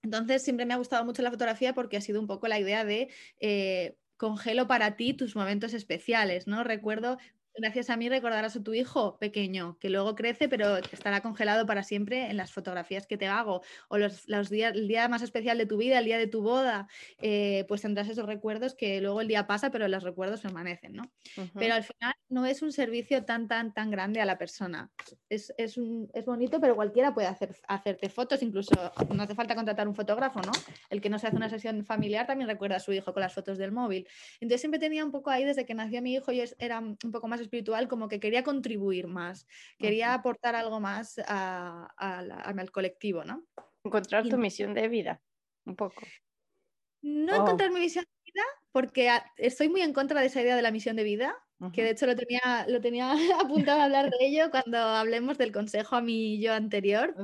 S2: Entonces siempre me ha gustado mucho la fotografía porque ha sido un poco la idea de... Eh, congelo para ti tus momentos especiales, ¿no? Recuerdo gracias a mí recordarás a tu hijo pequeño, que luego crece, pero estará congelado para siempre en las fotografías que te hago. O los, días, el día más especial de tu vida, el día de tu boda, eh, pues tendrás esos recuerdos que luego el día pasa, pero los recuerdos permanecen, ¿no? Pero al final no es un servicio tan, tan, tan grande a la persona. Es, es, bonito, pero cualquiera puede hacer, hacerte fotos, incluso no hace falta contratar un fotógrafo, ¿no? El que no se hace una sesión familiar también recuerda a su hijo con las fotos del móvil. Entonces siempre tenía un poco ahí, desde que nació mi hijo, yo era un poco más espiritual, como que quería contribuir más, quería aportar algo más al colectivo, ¿no?
S1: Encontrar tu misión de vida, un poco.
S2: No encontrar mi misión de vida, porque estoy muy en contra de esa idea de la misión de vida, que de hecho lo tenía, lo tenía apuntado a hablar de ello cuando hablemos del consejo a mi yo anterior.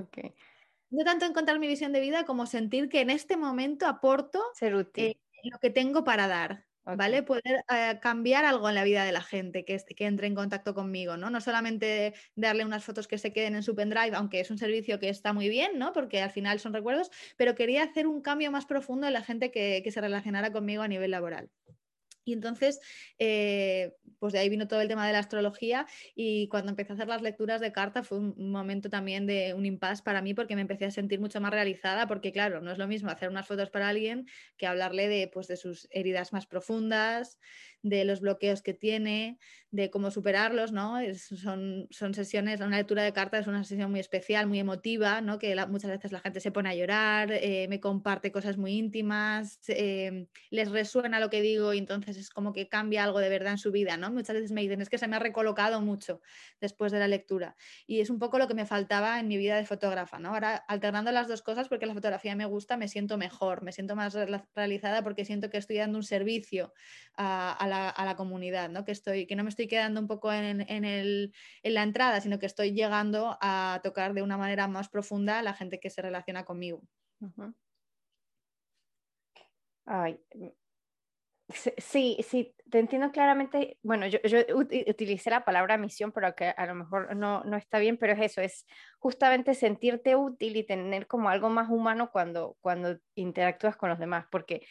S2: No tanto encontrar mi visión de vida como sentir que en este momento aporto
S1: Ser útil. Eh,
S2: lo que tengo para dar. ¿Vale? Poder eh, cambiar algo en la vida de la gente que, que, entre en contacto conmigo, ¿no? No solamente darle unas fotos que se queden en su pendrive, aunque es un servicio que está muy bien, ¿no? Porque al final son recuerdos, pero quería hacer un cambio más profundo en la gente que, que se relacionara conmigo a nivel laboral. Y entonces, eh, pues de ahí vino todo el tema de la astrología y cuando empecé a hacer las lecturas de carta fue un momento también de un impasse para mí porque me empecé a sentir mucho más realizada porque claro, no es lo mismo hacer unas fotos para alguien que hablarle de, pues, de sus heridas más profundas, de los bloqueos que tiene, de cómo superarlos, ¿no? son, son sesiones, una lectura de cartas es una sesión muy especial, muy emotiva, ¿no? Que muchas veces la gente se pone a llorar, eh, me comparte cosas muy íntimas, eh, les resuena lo que digo y entonces es como que cambia algo de verdad en su vida, ¿no? Muchas veces me dicen, es que se me ha recolocado mucho después de la lectura y es un poco lo que me faltaba en mi vida de fotógrafa, ¿no? Ahora alternando las dos cosas porque la fotografía me gusta, me siento mejor, me siento más realizada porque siento que estoy dando un servicio a, la, comunidad, ¿no? Que, estoy, que no me estoy quedando un poco en, la entrada, sino que estoy llegando a tocar de una manera más profunda a la gente que se relaciona conmigo.
S1: Ay, Sí, sí, te entiendo claramente. Bueno, yo, yo, utilicé la palabra misión, pero que a lo mejor no, no está bien, pero es eso, es justamente sentirte útil y tener como algo más humano cuando, cuando interactúas con los demás, porque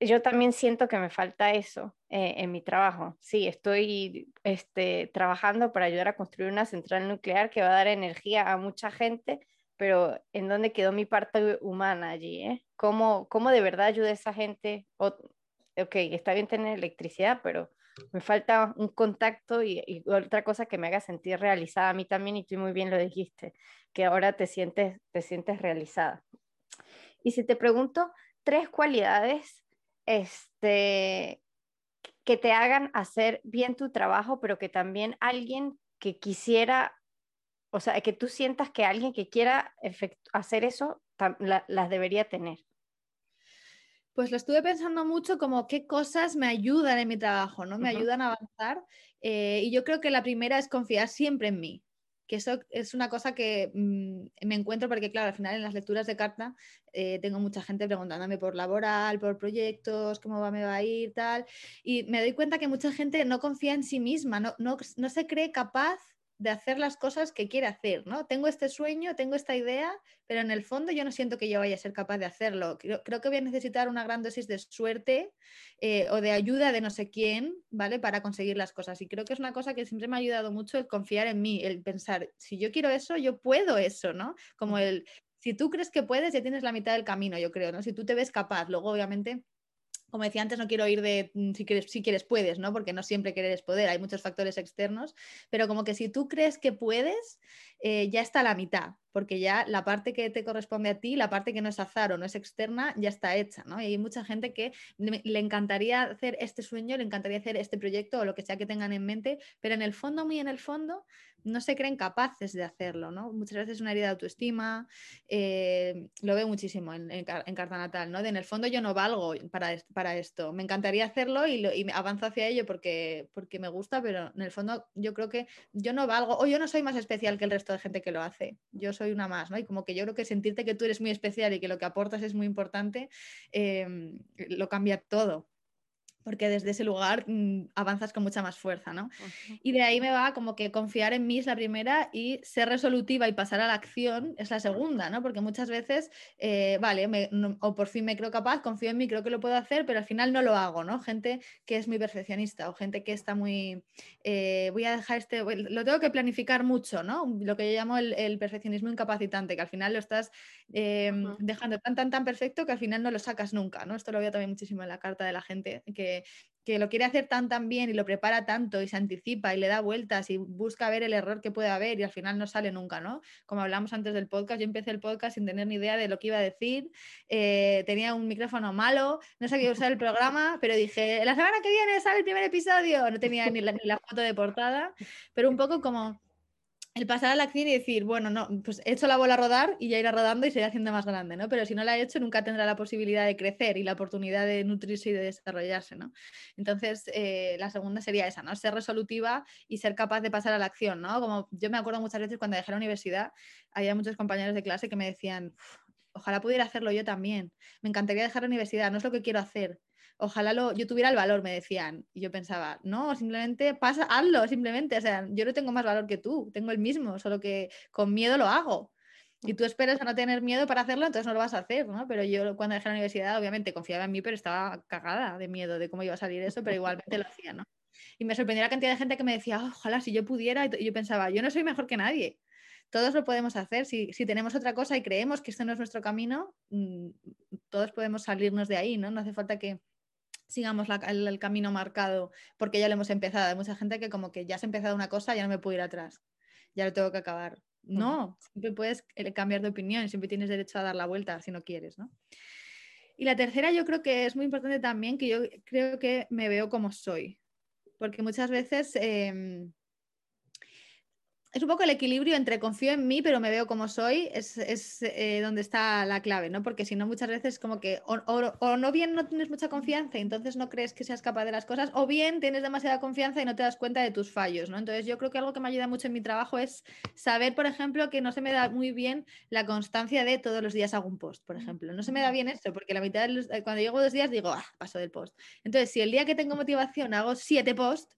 S1: yo también siento que me falta eso eh, en mi trabajo. Sí, estoy este, trabajando para ayudar a construir una central nuclear que va a dar energía a mucha gente, pero ¿en dónde quedó mi parte humana allí? Eh? ¿Cómo, ¿Cómo de verdad ayuda a esa gente? O, ok, está bien tener electricidad, pero me falta un contacto y, otra cosa que me haga sentir realizada a mí también, y tú muy bien lo dijiste, que ahora te sientes, te sientes realizada. Y si te pregunto tres cualidades este, que te hagan hacer bien tu trabajo, pero que también alguien que quisiera, o sea, que tú sientas que alguien que quiera hacer eso, las debería tener.
S2: Pues lo estuve pensando mucho como qué cosas me ayudan en mi trabajo, ¿no? Me ayudan a avanzar. Eh, y yo creo que la primera es confiar siempre en mí que eso es una cosa que mm, me encuentro porque, claro, al final en las lecturas de carta eh, tengo mucha gente preguntándome por laboral, por proyectos, cómo va, me va a ir, tal, y me doy cuenta que mucha gente no confía en sí misma, no, no, no se cree capaz de hacer las cosas que quiere hacer, ¿no? Tengo este sueño, tengo esta idea, pero en el fondo yo no siento que yo vaya a ser capaz de hacerlo. Creo, que voy a necesitar una gran dosis de suerte eh, o de ayuda de no sé quién, ¿vale? Para conseguir las cosas. Y creo que es una cosa que siempre me ha ayudado mucho el confiar en mí, el pensar, si yo quiero eso, yo puedo eso, ¿no? Como el, si tú crees que puedes, ya tienes la mitad del camino, yo creo, ¿no? Si tú te ves capaz, luego obviamente como decía antes, no quiero ir de mm, si quieres, si quieres puedes, ¿no? Porque no siempre querer poder, hay muchos factores externos, pero como que si tú crees que puedes, eh, ya está la mitad, porque ya la parte que te corresponde a ti, la parte que no es azar o no es externa, ya está hecha, ¿no? Y hay mucha gente que le encantaría hacer este sueño, le encantaría hacer este proyecto o lo que sea que tengan en mente, pero en el fondo, muy en el fondo, no se creen capaces de hacerlo, ¿no? Muchas veces una herida de autoestima, eh, lo veo muchísimo en, Carta Natal, ¿no? De en el fondo yo no valgo para, para esto, me encantaría hacerlo y, lo, avanzo hacia ello porque, porque me gusta, pero en el fondo yo creo que yo no valgo o yo no soy más especial que el resto de gente que lo hace, yo soy una más, ¿no? Y como que yo creo que sentirte que tú eres muy especial y que lo que aportas es muy importante, eh, lo cambia todo porque desde ese lugar mm, avanzas con mucha más fuerza, ¿no? Y de ahí me va como que confiar en mí es la primera y ser resolutiva y pasar a la acción es la segunda, ¿no? Porque muchas veces, eh, vale, o por fin me creo capaz, confío en mí, creo que lo puedo hacer, pero al final no lo hago, ¿no? Gente que es muy perfeccionista o gente que está muy, eh, voy a dejar este, lo tengo que planificar mucho, ¿no? Lo que yo llamo el, perfeccionismo incapacitante, que al final lo estás em, dejando tan, tan, tan perfecto que al final no lo sacas nunca, ¿no? Esto lo veo también muchísimo en la carta de la gente que que, lo quiere hacer tan tan bien y lo prepara tanto y se anticipa y le da vueltas y busca ver el error que puede haber y al final no sale nunca, ¿no? Como hablamos antes del podcast, yo empecé el podcast sin tener ni idea de lo que iba a decir, eh, tenía un micrófono malo, no sabía usar el programa, pero dije, la semana que viene sale el primer episodio, no tenía ni ni la foto de portada, pero un poco como el pasar a la acción y decir, bueno, no, pues he hecho la bola a rodar y ya irá rodando y se irá haciendo más grande, ¿no? Pero si no la he hecho, nunca tendrá la posibilidad de crecer y la oportunidad de nutrirse y de desarrollarse, ¿no? Entonces, eh, la segunda sería esa, ¿no? Ser resolutiva y ser capaz de pasar a la acción, ¿no? Como yo me acuerdo muchas veces cuando dejé la universidad, había muchos compañeros de clase que me decían, ojalá pudiera hacerlo yo también, me encantaría dejar la universidad, no es lo que quiero hacer, ojalá lo, yo tuviera el valor, me decían. Y yo pensaba, no, simplemente pasa, hazlo, simplemente. O sea, yo no tengo más valor que tú, tengo el mismo, solo que con miedo lo hago. Y tú esperas a no tener miedo para hacerlo, entonces no lo vas a hacer, ¿no? Pero yo cuando dejé la universidad, obviamente confiaba en mí, pero estaba cagada de miedo de cómo iba a salir eso, pero igualmente lo hacía, ¿no? Y me sorprendió la cantidad de gente que me decía, ojalá si yo pudiera, y yo pensaba, yo no soy mejor que nadie. Todos lo podemos hacer. Si, si tenemos otra cosa y creemos que este no es nuestro camino, mm, todos podemos salirnos de ahí, ¿no? No hace falta que, sigamos el, camino marcado porque ya lo hemos empezado. Hay mucha gente que como que ya has empezado una cosa, ya no me puedo ir atrás, ya lo tengo que acabar. No, siempre puedes eh, cambiar de opinión, siempre tienes derecho a dar la vuelta si no quieres, ¿no? Y la tercera yo creo que es muy importante también que yo creo que me veo como soy, porque muchas veces em, es un poco el equilibrio entre confío en mí, pero me veo como soy, es, eh, donde está la clave, ¿no? Porque si no, muchas veces como que o, no bien no tienes mucha confianza y entonces no crees que seas capaz de las cosas, o bien tienes demasiada confianza y no te das cuenta de tus fallos, ¿no? Entonces yo creo que algo que me ayuda mucho en mi trabajo es saber, por ejemplo, que no se me da muy bien la constancia de todos los días hago un post, por ejemplo. No se me da bien esto, porque la mitad de los, eh, cuando llego dos días digo, ah, paso del post. Entonces, si el día que tengo motivación hago siete posts,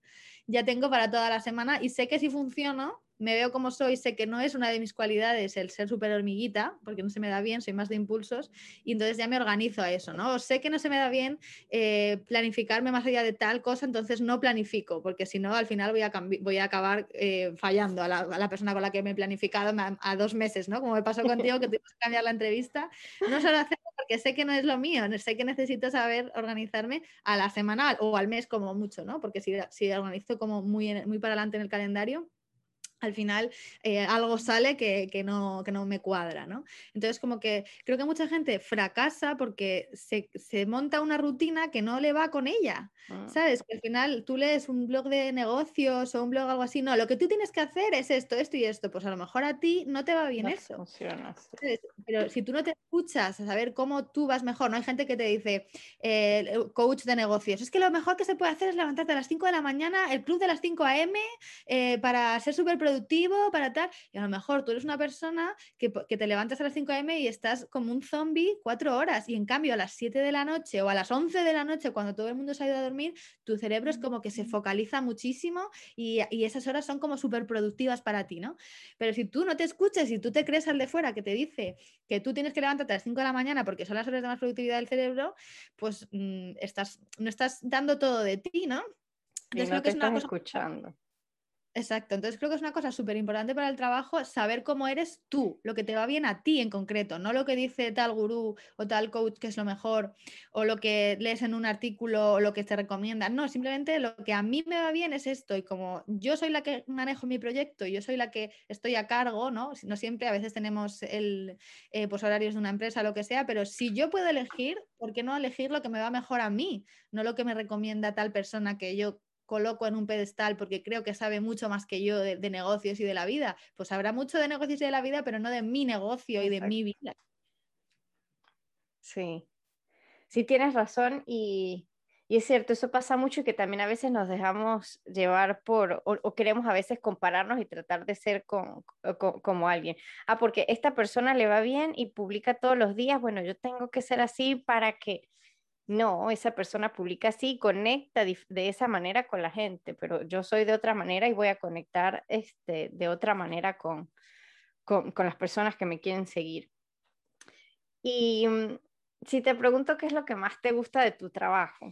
S2: ya tengo para toda la semana y sé que si funciono, me veo como soy, sé que no es una de mis cualidades el ser súper hormiguita, porque no se me da bien, soy más de impulsos, y entonces ya me organizo a eso, ¿no? sé que no se me da bien eh, planificarme más allá de tal cosa, entonces no planifico, porque si no, al final voy a, voy a acabar eh, fallando a la, persona con la que me he planificado a, dos meses, ¿no? Como me pasó contigo, que tuvimos que cambiar la entrevista. No solo hacerlo porque sé que no es lo mío, sé que necesito saber organizarme a la semanal o al mes como mucho, ¿no? Porque si, si organizo como muy, muy para adelante en el calendario, al final eh, algo sale que, no, no, me cuadra, ¿no? Entonces, como que creo que mucha gente fracasa porque se, monta una rutina que no le va con ella, ah. ¿sabes? Que al final tú lees un blog de negocios o un blog algo así, no, lo que tú tienes que hacer es esto, esto y esto, pues a lo mejor a ti no te va bien eso.
S1: Funciona.
S2: Pero si tú no te escuchas a saber cómo tú vas mejor, no hay gente que te dice, eh, coach de negocios, es que lo mejor que se puede hacer es levantarte a las 5 de la mañana, el club de las 5 a.m. Eh, para ser súper productivo, para tal. Y a lo mejor tú eres una persona que, te levantas a las 5 a.m. y estás como un zombie cuatro horas. Y en cambio, a las 7 de la noche o a las 11 de la noche, cuando todo el mundo se ha ido a dormir, tu cerebro es como que se focaliza muchísimo y, esas horas son como súper productivas para ti, ¿no? Pero si tú no te escuchas y tú te crees al de fuera que te dice que tú tienes que levantarte a las 5 de la mañana porque son las horas de más productividad del cerebro, pues mm, estás, no estás dando todo de ti, ¿no?
S1: Y no te estás escuchando.
S2: Exacto, entonces creo que es una cosa súper importante para el trabajo saber cómo eres tú, lo que te va bien a ti en concreto, no lo que dice tal gurú o tal coach que es lo mejor, o lo que lees en un artículo o lo que te recomiendan, no, simplemente lo que a mí me va bien es esto y como yo soy la que manejo mi proyecto, yo soy la que estoy a cargo, ¿no? No siempre, a veces tenemos el, eh, pues horarios de una empresa, lo que sea, pero si yo puedo elegir, ¿por qué no elegir lo que me va mejor a mí? No lo que me recomienda tal persona que yo coloco en un pedestal porque creo que sabe mucho más que yo de, negocios y de la vida. Pues habrá mucho de negocios y de la vida, pero no de mi negocio y de mi vida.
S1: Sí, sí tienes razón y, es cierto, eso pasa mucho y que también a veces nos dejamos llevar por, o, queremos a veces compararnos y tratar de ser como alguien. Ah, porque esta persona le va bien y publica todos los días, bueno, yo tengo que ser así para que no, esa persona publica así, conecta de esa manera con la gente, pero yo soy de otra manera y voy a conectar este, de otra manera con, con, las personas que me quieren seguir. Y mm, si te pregunto qué es lo que más te gusta de tu trabajo.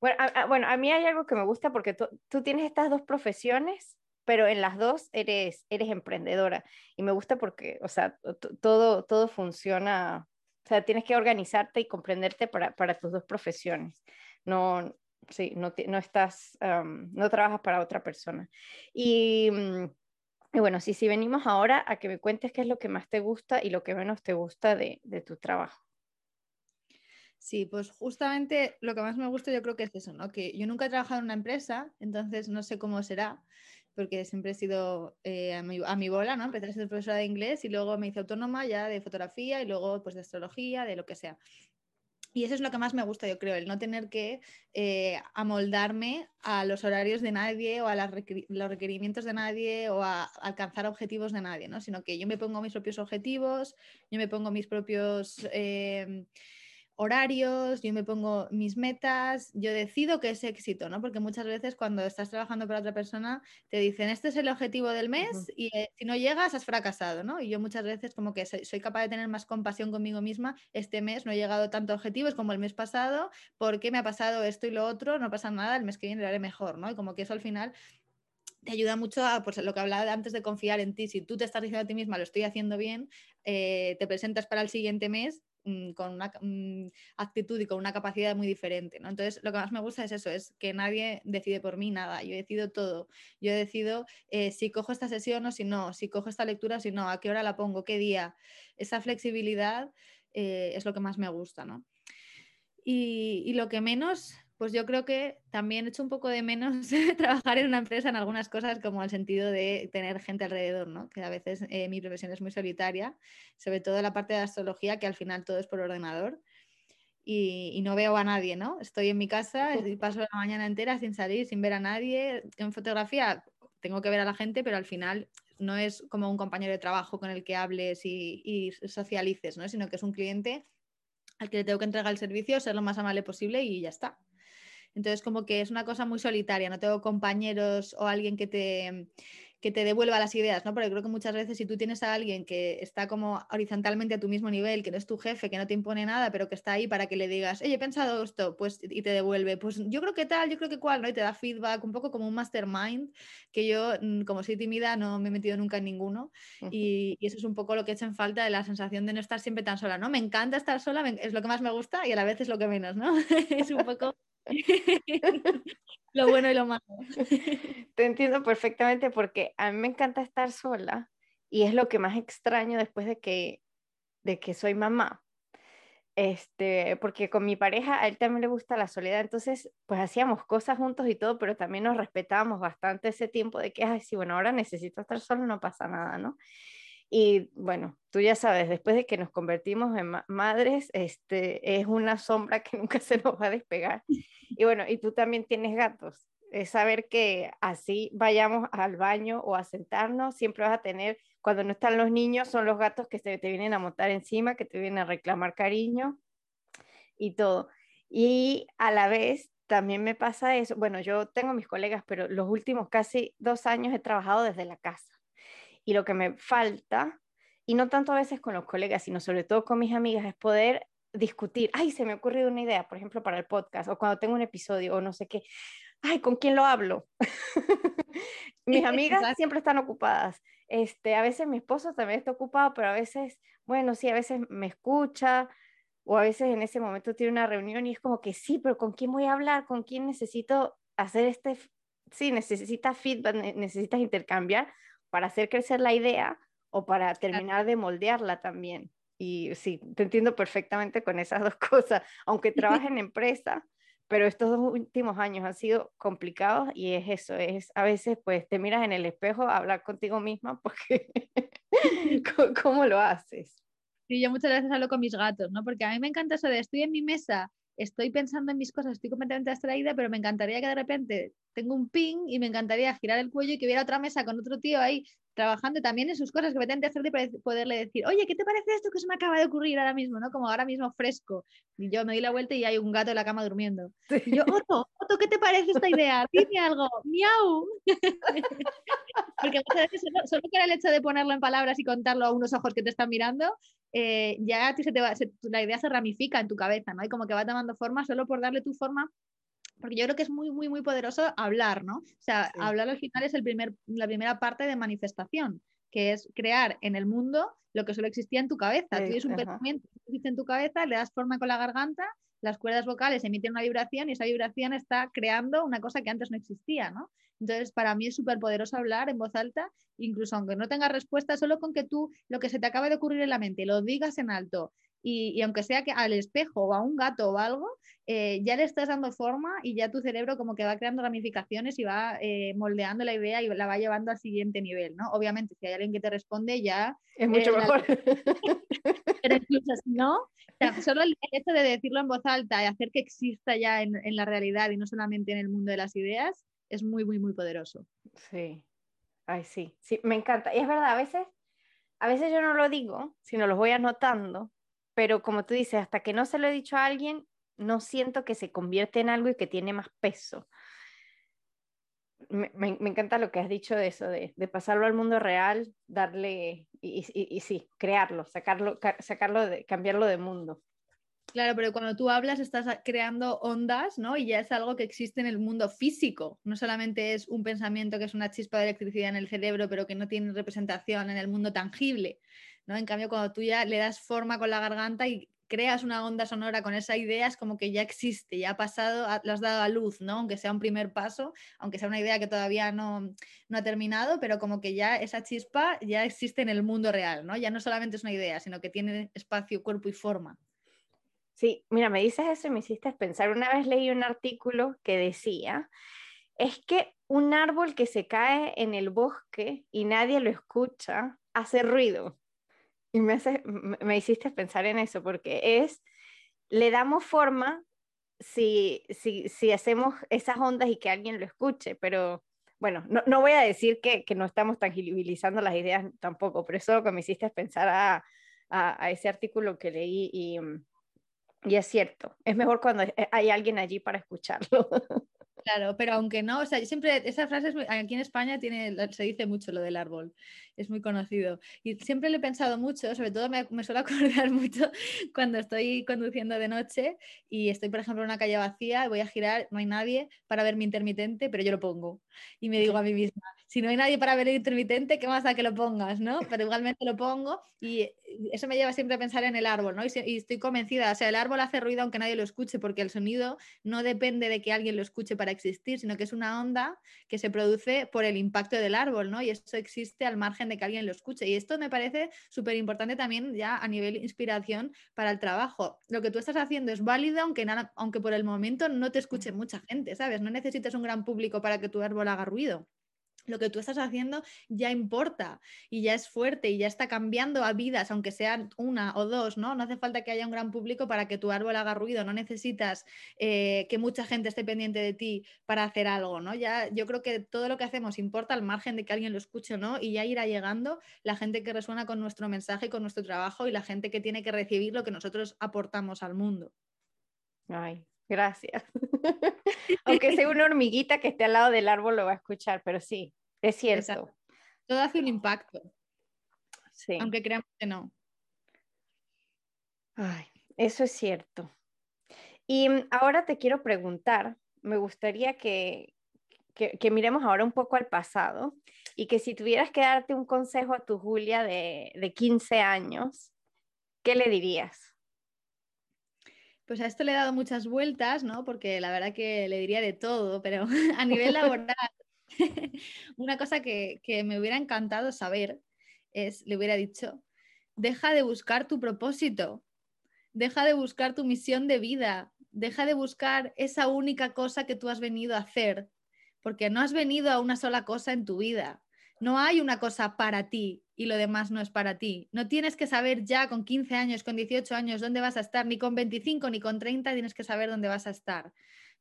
S1: Bueno, a, bueno, a mí hay algo que me gusta porque tú tienes estas dos profesiones, pero en las dos eres, eres emprendedora. Y me gusta porque, o sea, todo, todo funciona o sea, tienes que organizarte y comprenderte para, para tus dos profesiones. No, sí, no, no estás, no trabajas para otra persona. Y, mm, bueno, sí, si venimos ahora a que me cuentes qué es lo que más te gusta y lo que menos te gusta de, de tu trabajo.
S2: Sí, pues justamente lo que más me gusta yo creo que es eso, ¿no? Que yo nunca he trabajado en una empresa, entonces no sé cómo será, porque siempre he sido eh, a, mi, bola, ¿no? Empecé a ser profesora de inglés y luego me hice autónoma ya de fotografía y luego pues de astrología, de lo que sea. Y eso es lo que más me gusta, yo creo, el no tener que eh, amoldarme a los horarios de nadie o a los requerimientos de nadie o a alcanzar objetivos de nadie, ¿no? Sino que yo me pongo mis propios objetivos, yo me pongo mis propios... Eh, horarios, yo me pongo mis metas, yo decido que es éxito, ¿no? Porque muchas veces cuando estás trabajando para otra persona te dicen, este es el objetivo del mes y eh, si no llegas has fracasado, ¿no? Y yo muchas veces como que soy, capaz de tener más compasión conmigo misma, este mes no he llegado a tantos objetivos como el mes pasado, porque me ha pasado esto y lo otro, no pasa nada, el mes que viene lo haré mejor, ¿no? Y como que eso al final te ayuda mucho a pues, lo que hablaba antes de confiar en ti. Si tú te estás diciendo a ti misma, lo estoy haciendo bien, eh, te presentas para el siguiente mes mm, con una mm, actitud y con una capacidad muy diferente. ¿no? Entonces, lo que más me gusta es eso, es que nadie decide por mí nada, yo decido todo. Yo decido eh, si cojo esta sesión o si no, si cojo esta lectura o si no, a qué hora la pongo, qué día. Esa flexibilidad eh, es lo que más me gusta. ¿no? Y, y lo que menos pues yo creo que también he hecho un poco de menos trabajar en una empresa en algunas cosas como el sentido de tener gente alrededor, ¿no? Que a veces eh, mi profesión es muy solitaria, sobre todo la parte de astrología, que al final todo es por ordenador. Y, no veo a nadie, ¿no? Estoy en mi casa y paso la mañana entera sin salir, sin ver a nadie. En fotografía tengo que ver a la gente, pero al final no es como un compañero de trabajo con el que hables y, y socialices, ¿no? Sino que es un cliente al que le tengo que entregar el servicio, ser lo más amable posible y ya está. Entonces, como que es una cosa muy solitaria, no tengo compañeros o alguien que te, que te devuelva las ideas, ¿no? Porque creo que muchas veces si tú tienes a alguien que está como horizontalmente a tu mismo nivel, que no es tu jefe, que no te impone nada, pero que está ahí para que le digas, oye, he pensado esto, pues, y te devuelve, pues yo creo que tal, yo creo que cual, ¿no? Y te da feedback, un poco como un mastermind, que yo, mm, como soy tímida, no me he metido nunca en ninguno, y, y, eso es un poco lo que he hecho en falta de la sensación de no estar siempre tan sola, ¿no? Me encanta estar sola, es lo que más me gusta y a la vez es lo que menos, ¿no? es un poco lo bueno y lo malo.
S1: Te entiendo perfectamente porque a mí me encanta estar sola y es lo que más extraño después de que, de que soy mamá. Este, porque con mi pareja a él también le gusta la soledad, entonces pues hacíamos cosas juntos y todo, pero también nos respetábamos bastante ese tiempo de que, ay, sí, bueno, ahora necesito estar solo, no pasa nada, ¿no? Y bueno, tú ya sabes, después de que nos convertimos en madres, este, es una sombra que nunca se nos va a despegar. Y bueno, y tú también tienes gatos. Es saber que así vayamos al baño o a sentarnos, siempre vas a tener, cuando no están los niños, son los gatos que te vienen a montar encima, que te vienen a reclamar cariño y todo. Y a la vez también me pasa eso. Bueno, yo tengo mis colegas, pero los últimos casi dos años he trabajado desde la casa y lo que me falta, y no tanto a veces con los colegas, sino sobre todo con mis amigas, es poder discutir, ay, se me ha ocurrido una idea, por ejemplo, para el podcast, o cuando tengo un episodio, o no sé qué, ay, ¿con quién lo hablo? mis amigas siempre están ocupadas. Este, a veces mi esposo también está ocupado, pero a veces, bueno, sí, a veces me escucha, o a veces en ese momento tiene una reunión y es como que sí, pero ¿con quién voy a hablar? ¿Con quién necesito hacer este? Sí, necesitas feedback, necesitas intercambiar, para hacer crecer la idea o para terminar de moldearla también. Y sí, te entiendo perfectamente con esas dos cosas, aunque trabaje en empresa, pero estos dos últimos años han sido complicados y es eso, es a veces pues te miras en el espejo a hablar contigo misma porque ¿cómo lo haces?
S2: Sí, yo muchas veces hablo con mis gatos, ¿no? Porque a mí me encanta eso de estoy en mi mesa, estoy pensando en mis cosas, estoy completamente distraída, pero me encantaría que de repente tengo un ping y me encantaría girar el cuello y que hubiera otra mesa con otro tío ahí trabajando también en sus cosas que pretende hacer para poderle decir, oye, ¿qué te parece esto que se me acaba de ocurrir ahora mismo? ¿no? Como ahora mismo fresco. Y yo me doy la vuelta y hay un gato en la cama durmiendo. Y yo, Otto, Otto, ¿qué te parece esta idea? Dime algo, miau. Porque muchas veces solo, solo el hecho de ponerlo en palabras y contarlo a unos ojos que te están mirando, eh, ya se te va, la idea se ramifica en tu cabeza, ¿no? Y como que va tomando forma solo por darle tu forma porque yo creo que es muy, muy, muy poderoso hablar, ¿no? O sea, hablar al final es el primer, la primera parte de manifestación, que es crear en el mundo lo que solo existía en tu cabeza. Tú tienes un pensamiento que existe en tu cabeza, le das forma con la garganta, las cuerdas vocales emiten una vibración y esa vibración está creando una cosa que antes no existía, ¿no? Entonces, para mí es súper poderoso hablar en voz alta, incluso aunque no tengas respuesta, solo con que tú lo que se te acabe de ocurrir en la mente lo digas en alto y, aunque sea que al espejo o a un gato o algo, eh, ya le estás dando forma y ya tu cerebro como que va creando ramificaciones y va eh, moldeando la idea y la va llevando al siguiente nivel, ¿no? Obviamente, si hay alguien que te responde, ya...
S1: Es mucho mejor.
S2: Pero incluso si no, solo el hecho de decirlo en voz alta y hacer que exista ya en, en la realidad y no solamente en el mundo de las ideas, es muy, muy, muy poderoso.
S1: Sí. Ay, sí, sí, me encanta. Y es verdad, a veces, a veces yo no lo digo, sino lo voy anotando pero como tú dices, hasta que no se lo he dicho a alguien, no siento que se convierte en algo y que tiene más peso. Me, encanta lo que has dicho de eso, de, pasarlo al mundo real, darle, y, sí, crearlo, sacarlo, sacarlo de, cambiarlo de mundo.
S2: Claro, pero cuando tú hablas estás creando ondas, ¿no? Y ya es algo que existe en el mundo físico. No solamente es un pensamiento que es una chispa de electricidad en el cerebro, pero que no tiene representación en el mundo tangible. ¿No? En cambio, cuando tú ya le das forma con la garganta y creas una onda sonora con esa idea, es como que ya existe, ya ha pasado, lo has dado a luz, ¿no? Aunque sea un primer paso, aunque sea una idea que todavía no, no ha terminado, pero como que ya esa chispa ya existe en el mundo real, ¿no? Ya no solamente es una idea, sino que tiene espacio, cuerpo y forma.
S1: Sí, mira, me dices eso y me hiciste pensar. Una vez leí un artículo que decía, es que un árbol que se cae en el bosque y nadie lo escucha, hace ruido. Y me, me hiciste pensar en eso, porque es, le damos forma si, si, si hacemos esas ondas y que alguien lo escuche, pero bueno, no, no voy a decir que, que, no estamos tangibilizando las ideas tampoco, pero eso lo que me hiciste pensar a, a, a ese artículo que leí y, y es cierto, es mejor cuando hay alguien allí para escucharlo.
S2: Claro, pero aunque no, o sea, siempre esa frase aquí en España tiene, se dice mucho lo del árbol, es muy conocido. Y siempre lo he pensado mucho, sobre todo me, me suelo acordar mucho cuando estoy conduciendo de noche y estoy, por ejemplo, en una calle vacía, voy a girar, no hay nadie para ver mi intermitente, pero yo lo pongo. Y me digo a mí misma, si no hay nadie para ver el intermitente, ¿qué más da que lo pongas? ¿no? Pero igualmente lo pongo y eso me lleva siempre a pensar en el árbol, ¿no? Y, estoy convencida, o sea, el árbol hace ruido aunque nadie lo escuche, porque el sonido no depende de que alguien lo escuche para existir, sino que es una onda que se produce por el impacto del árbol, ¿no? Y eso existe al margen de que alguien lo escuche. Y esto me parece súper importante también ya a nivel inspiración para el trabajo. Lo que tú estás haciendo es válido, aunque, nada, aunque por el momento no te escuche mucha gente, ¿sabes? No necesitas un gran público para que tu árbol haga ruido lo que tú estás haciendo ya importa y ya es fuerte y ya está cambiando a vidas, aunque sean una o dos, ¿no? No hace falta que haya un gran público para que tu árbol haga ruido, no necesitas eh, que mucha gente esté pendiente de ti para hacer algo, ¿no? Ya yo creo que todo lo que hacemos importa al margen de que alguien lo escuche o no y ya irá llegando la gente que resuena con nuestro mensaje, con nuestro trabajo y la gente que tiene que recibir lo que nosotros aportamos al mundo.
S1: Ay, Gracias. Aunque sea una hormiguita que esté al lado del árbol lo va a escuchar, pero sí, es cierto.
S2: Todo hace un impacto. Sí. Aunque creamos que no.
S1: Ay, eso es cierto. Y ahora te quiero preguntar, me gustaría que, que, miremos ahora un poco al pasado y que si tuvieras que darte un consejo a tu Julia de, de 15 años, ¿qué le dirías?
S2: Pues a esto le he dado muchas vueltas, ¿no? Porque la verdad que le diría de todo, pero a nivel laboral, una cosa que, que, me hubiera encantado saber es, le hubiera dicho, deja de buscar tu propósito, deja de buscar tu misión de vida, deja de buscar esa única cosa que tú has venido a hacer, porque no has venido a una sola cosa en tu vida. No hay una cosa para ti, y lo demás no es para ti. No tienes que saber ya con 15 años, con 18 años dónde vas a estar, ni con 25 ni con 30 tienes que saber dónde vas a estar.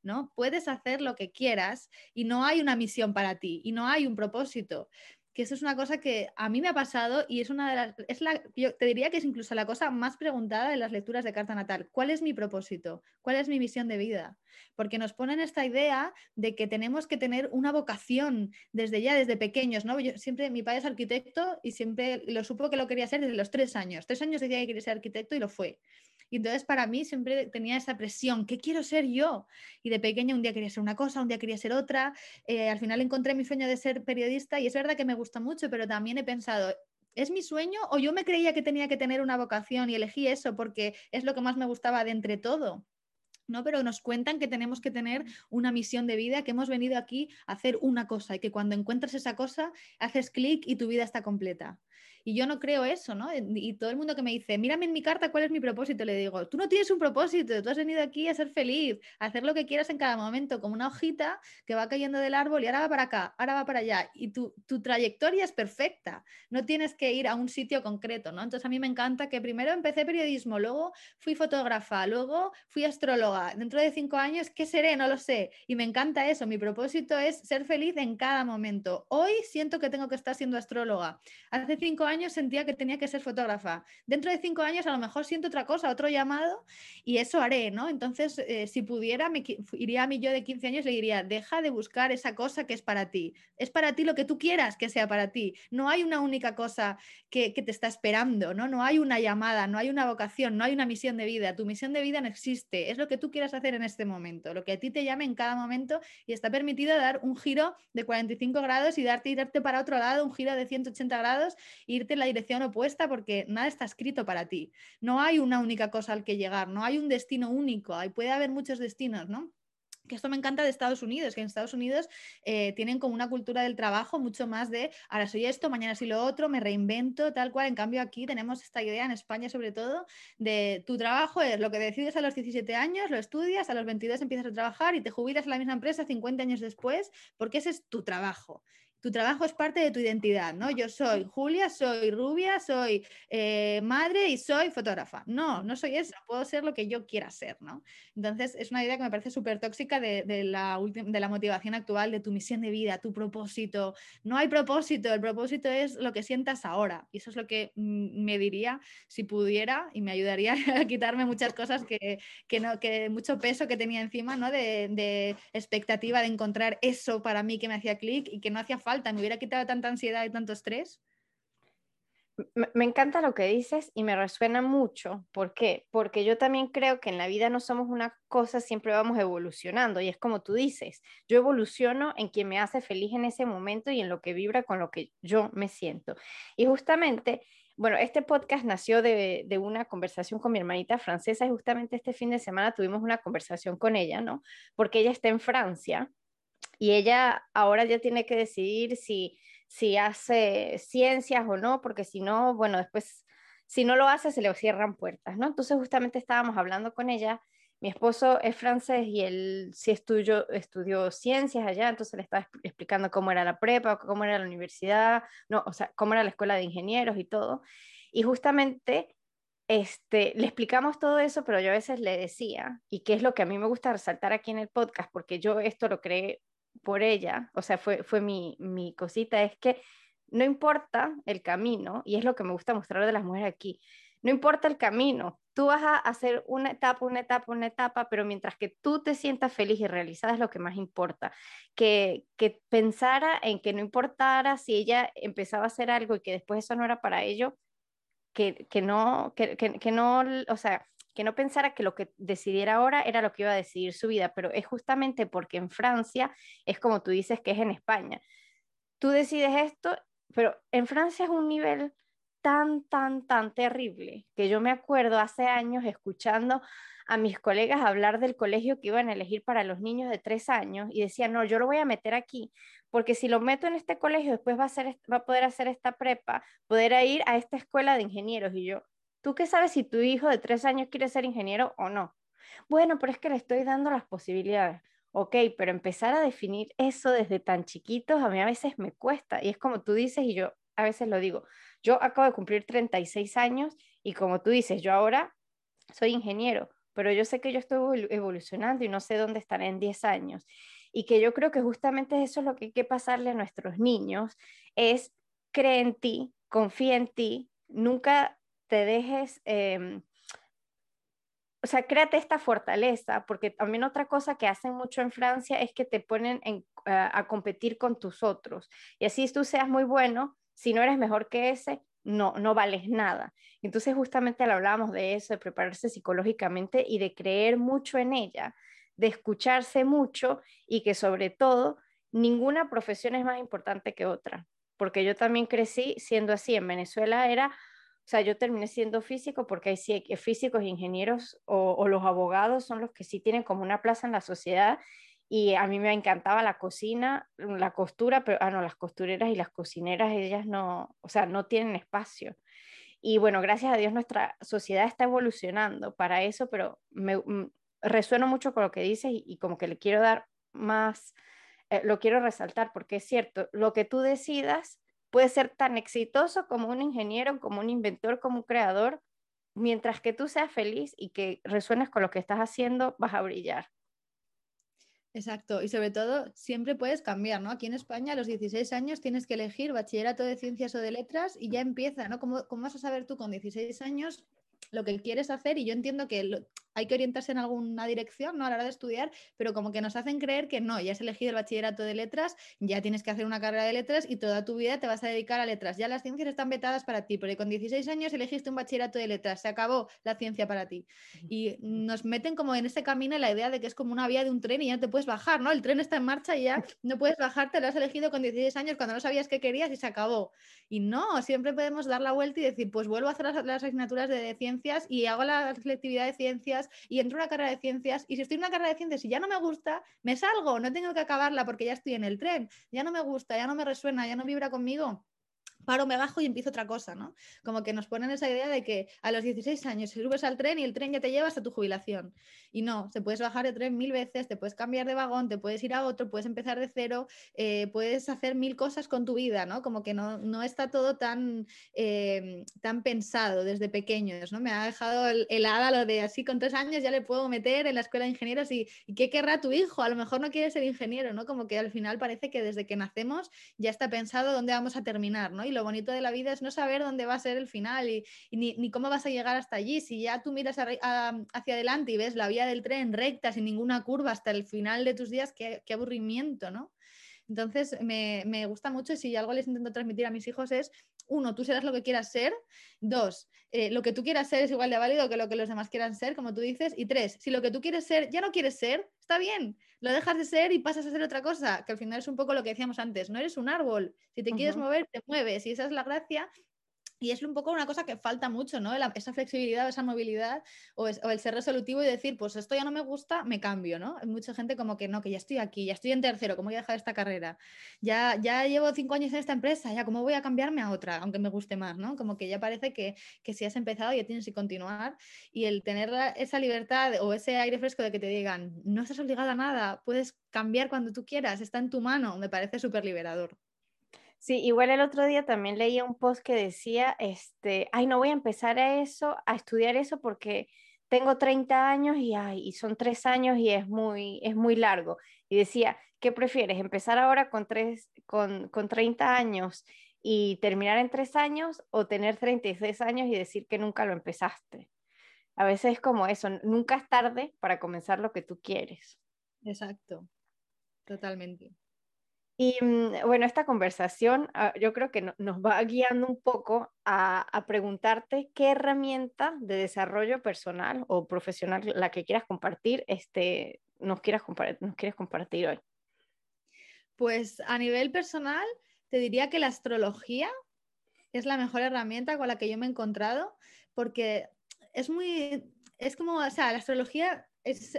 S2: ¿no? Puedes hacer lo que quieras y no hay una misión para ti y no hay un propósito que eso es una cosa que a mí me ha pasado y es una de las, es la, yo te diría que es incluso la cosa más preguntada en las lecturas de carta natal. ¿Cuál es mi propósito? ¿Cuál es mi misión de vida? Porque nos ponen esta idea de que tenemos que tener una vocación desde ya, desde pequeños, ¿no? Yo, siempre, mi padre es arquitecto y siempre lo supo que lo quería ser desde los tres años. Tres años decía que quería ser arquitecto y lo fue. Y entonces para mí siempre tenía esa presión, ¿qué quiero ser yo? Y de pequeña un día quería ser una cosa, un día quería ser otra. Eh, al final encontré mi sueño de ser periodista y es verdad que me gusta mucho, pero también he pensado, ¿es mi sueño o yo me creía que tenía que tener una vocación y elegí eso porque es lo que más me gustaba de entre todo? ¿no? Pero nos cuentan que tenemos que tener una misión de vida, que hemos venido aquí a hacer una cosa y que cuando encuentras esa cosa haces clic y tu vida está completa. Y yo no creo eso, ¿no? Y todo el mundo que me dice, mírame en mi carta cuál es mi propósito, le digo, tú no tienes un propósito, tú has venido aquí a ser feliz, a hacer lo que quieras en cada momento, como una hojita que va cayendo del árbol y ahora va para acá, ahora va para allá. Y tu, tu trayectoria es perfecta, no tienes que ir a un sitio concreto, ¿no? Entonces a mí me encanta que primero empecé periodismo, luego fui fotógrafa, luego fui astróloga. Dentro de cinco años, ¿qué seré? No lo sé. Y me encanta eso. Mi propósito es ser feliz en cada momento. Hoy siento que tengo que estar siendo astróloga. Hace cinco años sentía que tenía que ser fotógrafa. Dentro de cinco años a lo mejor siento otra cosa, otro llamado y eso haré, ¿no? Entonces, eh, si pudiera, me iría a mí yo de 15 años y le diría, deja de buscar esa cosa que es para ti. Es para ti lo que tú quieras que sea para ti. No hay una única cosa que, te está esperando, ¿no? No hay una llamada, no hay una vocación, no hay una misión de vida. Tu misión de vida no existe. Es lo que tú quieras hacer en este momento, lo que a ti te llame en cada momento y está permitido dar un giro de 45 grados y darte irte para otro lado, un giro de 180 grados irte en la dirección opuesta porque nada está escrito para ti. No hay una única cosa al que llegar, no hay un destino único, puede haber muchos destinos, ¿no? que esto me encanta de Estados Unidos, que en Estados Unidos eh, tienen como una cultura del trabajo mucho más de ahora soy esto, mañana soy lo otro, me reinvento, tal cual. En cambio, aquí tenemos esta idea en España, sobre todo, de tu trabajo es lo que decides a los 17 años, lo estudias, a los 22 empiezas a trabajar y te jubilas en la misma empresa 50 años después, porque ese es tu trabajo tu trabajo es parte de tu identidad, ¿no? Yo soy Julia, soy rubia, soy eh, madre y soy fotógrafa. No, no soy eso, puedo ser lo que yo quiera ser, ¿no? Entonces, es una idea que me parece súper tóxica de, la de la motivación actual, de tu misión de vida, tu propósito. No hay propósito, el propósito es lo que sientas ahora. Y eso es lo que mm, me diría si pudiera y me ayudaría a quitarme muchas cosas que, que no, que mucho peso que tenía encima, ¿no? De, de expectativa de encontrar eso para mí que me hacía clic y que no hacía falta me hubiera quitado tanta ansiedad y tanto estrés.
S1: Me, encanta lo que dices y me resuena mucho. ¿Por qué? Porque yo también creo que en la vida no somos una cosa, siempre vamos evolucionando y es como tú dices, yo evoluciono en quien me hace feliz en ese momento y en lo que vibra con lo que yo me siento. Y justamente, bueno, este podcast nació de una conversación con mi hermanita francesa y justamente este fin de semana tuvimos una conversación con ella, ¿no? Porque ella está en Francia y ella ahora ya tiene que decidir si, si hace ciencias o no, porque si no, bueno, después, si no lo hace, se le cierran puertas, ¿no? Entonces justamente estábamos hablando con ella, mi esposo es francés y él sí estudió, estudió ciencias allá, entonces le estaba explicando cómo era la prepa, cómo era la universidad, no, o sea, cómo era la escuela de ingenieros y todo. Y justamente este, le explicamos todo eso, pero yo a veces le decía, y qué es lo que a mí me gusta resaltar aquí en el podcast, porque yo esto lo creé por ella, o sea, fue, fue mi, mi cosita, es que no importa el camino, y es lo que me gusta mostrar de las mujeres aquí, no importa el camino, tú vas a hacer una etapa, una etapa, una etapa, pero mientras que tú te sientas feliz y realizada es lo que más importa. Que, que pensara en que no importara si ella empezaba a hacer algo y que después eso no era para ello, que, que no, que, que, que, no, o sea, que no pensara que lo que decidiera ahora era lo que iba a decidir su vida, pero es justamente porque en Francia es como tú dices que es en España. Tú decides esto, pero en Francia es un nivel tan, tan, tan terrible que yo me acuerdo hace años escuchando a mis colegas hablar del colegio que iban a elegir para los niños de tres años y decían, no, yo lo voy a meter aquí, porque si lo meto en este colegio, después va a, ser, va a poder hacer esta prepa, poder ir a esta escuela de ingenieros. Y yo, ¿Tú qué sabes si tu hijo de tres años quiere ser ingeniero o no? Bueno, pero es que le estoy dando las posibilidades. Ok, pero empezar a definir eso desde tan chiquitos a mí a veces me cuesta. Y es como tú dices y yo a veces lo digo. Yo acabo de cumplir 36 años y como tú dices, yo ahora soy ingeniero, pero yo sé que yo estoy evolucionando y no sé dónde estaré en 10 años. Y que yo creo que justamente eso es lo que hay que pasarle a nuestros niños, es cree en ti, confía en ti, nunca te dejes, em, o sea, créate esta fortaleza, porque también otra cosa que hacen mucho en Francia es que te ponen a competir con tus otros. Y así tú seas muy bueno, si no eres mejor que ese, no, no vales nada. Entonces justamente hablábamos de eso, de prepararse psicológicamente y de creer mucho en ella, de escucharse mucho y que sobre todo ninguna profesión es más importante que otra, porque yo también crecí siendo así. En Venezuela era o sea, yo terminé siendo físico porque hay físicos, ingenieros o, los abogados son los que sí tienen como una plaza en la sociedad y a mí me encantaba la cocina, la costura, pero ah, no, las costureras y las cocineras, ellas no, o sea, no tienen espacio. Y bueno, gracias a Dios nuestra sociedad está evolucionando para eso, pero me mm, resueno mucho con lo que dices y, como que le quiero dar más, eh, lo quiero resaltar porque es cierto, lo que tú decidas puede ser tan exitoso como un ingeniero, como un inventor, como un creador, mientras que tú seas feliz y que resuenes con lo que estás haciendo, vas a brillar.
S2: Exacto, y sobre todo siempre puedes cambiar, ¿no? Aquí en España a los 16 años tienes que elegir bachillerato de ciencias o de letras y ya empieza, ¿no? ¿Cómo, cómo vas a saber tú con 16 años lo que quieres hacer? Y yo entiendo que hay que orientarse en alguna dirección ¿no? a la hora de estudiar, pero como que nos hacen creer que no, ya has elegido el bachillerato de letras, ya tienes que hacer una carrera de letras y toda tu vida te vas a dedicar a letras. Ya las ciencias están vetadas para ti, porque con 16 años elegiste un bachillerato de letras, se acabó la ciencia para ti. Y nos meten como en este camino la idea de que es como una vía de un tren y ya te puedes bajar, ¿no? El tren está en marcha y ya no puedes bajarte, lo has elegido con 16 años cuando no sabías qué querías y se acabó. Y no, siempre podemos dar la vuelta y decir, pues vuelvo a hacer las, las asignaturas de ciencias y hago la selectividad de ciencias y entro a una carrera de ciencias y si estoy en una carrera de ciencias y ya no me gusta, me salgo, no tengo que acabarla porque ya estoy en el tren, ya no me gusta, ya no me resuena, ya no vibra conmigo paro, me bajo y empiezo otra cosa, ¿no? Como que nos ponen esa idea de que a los 16 años subes al tren y el tren ya te lleva hasta tu jubilación. Y no, se puedes bajar de tren mil veces, te puedes cambiar de vagón, te puedes ir a otro, puedes empezar de cero, eh, puedes hacer mil cosas con tu vida, ¿no? Como que no, no está todo tan, eh, tan pensado desde pequeños, ¿no? Me ha dejado el, helada lo de así con tres años ya le puedo meter en la escuela de ingenieros y ¿qué querrá tu hijo? A lo mejor no quiere ser ingeniero, ¿no? Como que al final parece que desde que nacemos ya está pensado dónde vamos a terminar, ¿no? Lo bonito de la vida es no saber dónde va a ser el final y, ni, cómo vas a llegar hasta allí. Si ya tú miras hacia adelante y ves la vía del tren recta, sin ninguna curva hasta el final de tus días, qué, aburrimiento, ¿no? Entonces, me, me, gusta mucho y si algo les intento transmitir a mis hijos es, uno, tú serás lo que quieras ser. Dos, eh, lo que tú quieras ser es igual de válido que lo que los demás quieran ser, como tú dices. Y tres, si lo que tú quieres ser ya no quieres ser, está bien, lo dejas de ser y pasas a ser otra cosa, que al final es un poco lo que decíamos antes, no eres un árbol, si te quieres mover, te mueves y esa es la gracia y es un poco una cosa que falta mucho, ¿no? esa flexibilidad, esa movilidad o, el ser resolutivo y decir, pues esto ya no me gusta, me cambio, ¿no? Hay mucha gente como que no, que ya estoy aquí, ya estoy en tercero, ¿cómo voy a dejar esta carrera? Ya, ya llevo cinco años en esta empresa, ya, ¿cómo voy a cambiarme a otra, aunque me guste más, ¿no? Como que ya parece que, que si has empezado ya tienes que continuar y el tener esa libertad o ese aire fresco de que te digan, no estás obligado a nada, puedes cambiar cuando tú quieras, está en tu mano, me parece súper liberador.
S1: Sí, igual el otro día también leía un post que decía, este, ay, no voy a empezar a eso, a estudiar eso porque tengo 30 años y, ay, y son tres años y es muy, es muy largo. Y decía, ¿qué prefieres? ¿Empezar ahora con, tres, con, con 30 años y terminar en tres años o tener 36 años y decir que nunca lo empezaste? A veces es como eso, nunca es tarde para comenzar lo que tú quieres.
S2: Exacto, totalmente.
S1: Y mm, bueno, esta conversación ah, yo creo que nos va guiando un poco a, preguntarte qué herramienta de desarrollo personal o profesional, la que quieras compartir, este, nos, quieras nos quieres compartir hoy.
S2: Pues a nivel personal, te diría que la astrología es la mejor herramienta con la que yo me he encontrado, porque es muy, es como, o sea, la astrología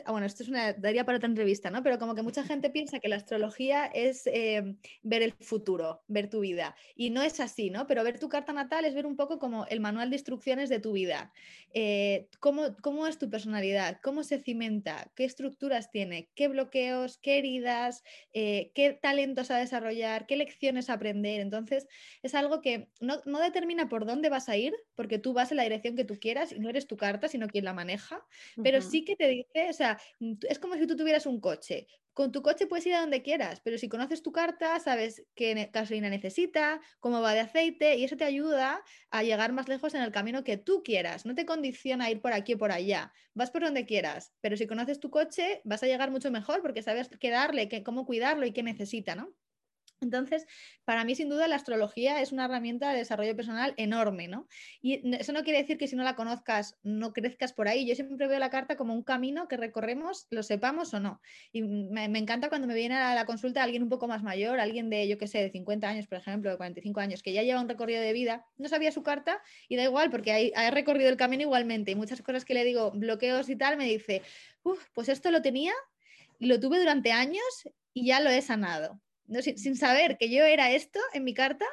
S2: Ah, bueno, esto es una, daría para otra entrevista, ¿no? Pero como que mucha gente piensa que la astrología es eh, ver el futuro, ver tu vida. Y no es así, ¿no? Pero ver tu carta natal es ver un poco como el manual de instrucciones de tu vida. Eh, cómo, cómo, es tu personalidad? ¿Cómo se cimenta? ¿Qué estructuras tiene? ¿Qué bloqueos? ¿Qué heridas? Eh, ¿Qué talentos a desarrollar? ¿Qué lecciones a aprender? Entonces, es algo que no, no determina por dónde vas a ir, porque tú vas en la dirección que tú quieras y no eres tu carta, sino quien la maneja, pero sí que te dice o sea, mm, es como si tú tuvieras un coche. Con tu coche puedes ir a donde quieras, pero si conoces tu carta, sabes qué gasolina necesita, cómo va de aceite, y eso te ayuda a llegar más lejos en el camino que tú quieras. No te condiciona ir por aquí o por allá. Vas por donde quieras, pero si conoces tu coche, vas a llegar mucho mejor porque sabes qué darle, qué, cómo cuidarlo y qué necesita, ¿no? Entonces, para mí, sin duda, la astrología es una herramienta de desarrollo personal enorme, ¿no? Y eso no quiere decir que si no la conozcas, no crezcas por ahí. Yo siempre veo la carta como un camino que recorremos, lo sepamos o no. Y me, encanta cuando me viene a la consulta alguien un poco más mayor, alguien de, yo qué sé, de 50 años, por ejemplo, de 45 años, que ya lleva un recorrido de vida, no sabía su carta y da igual, porque ha recorrido el camino igualmente. Y muchas cosas que le digo, bloqueos y tal, me dice, pues esto lo tenía, lo tuve durante años y ya lo he sanado sin, saber que yo era esto en mi carta,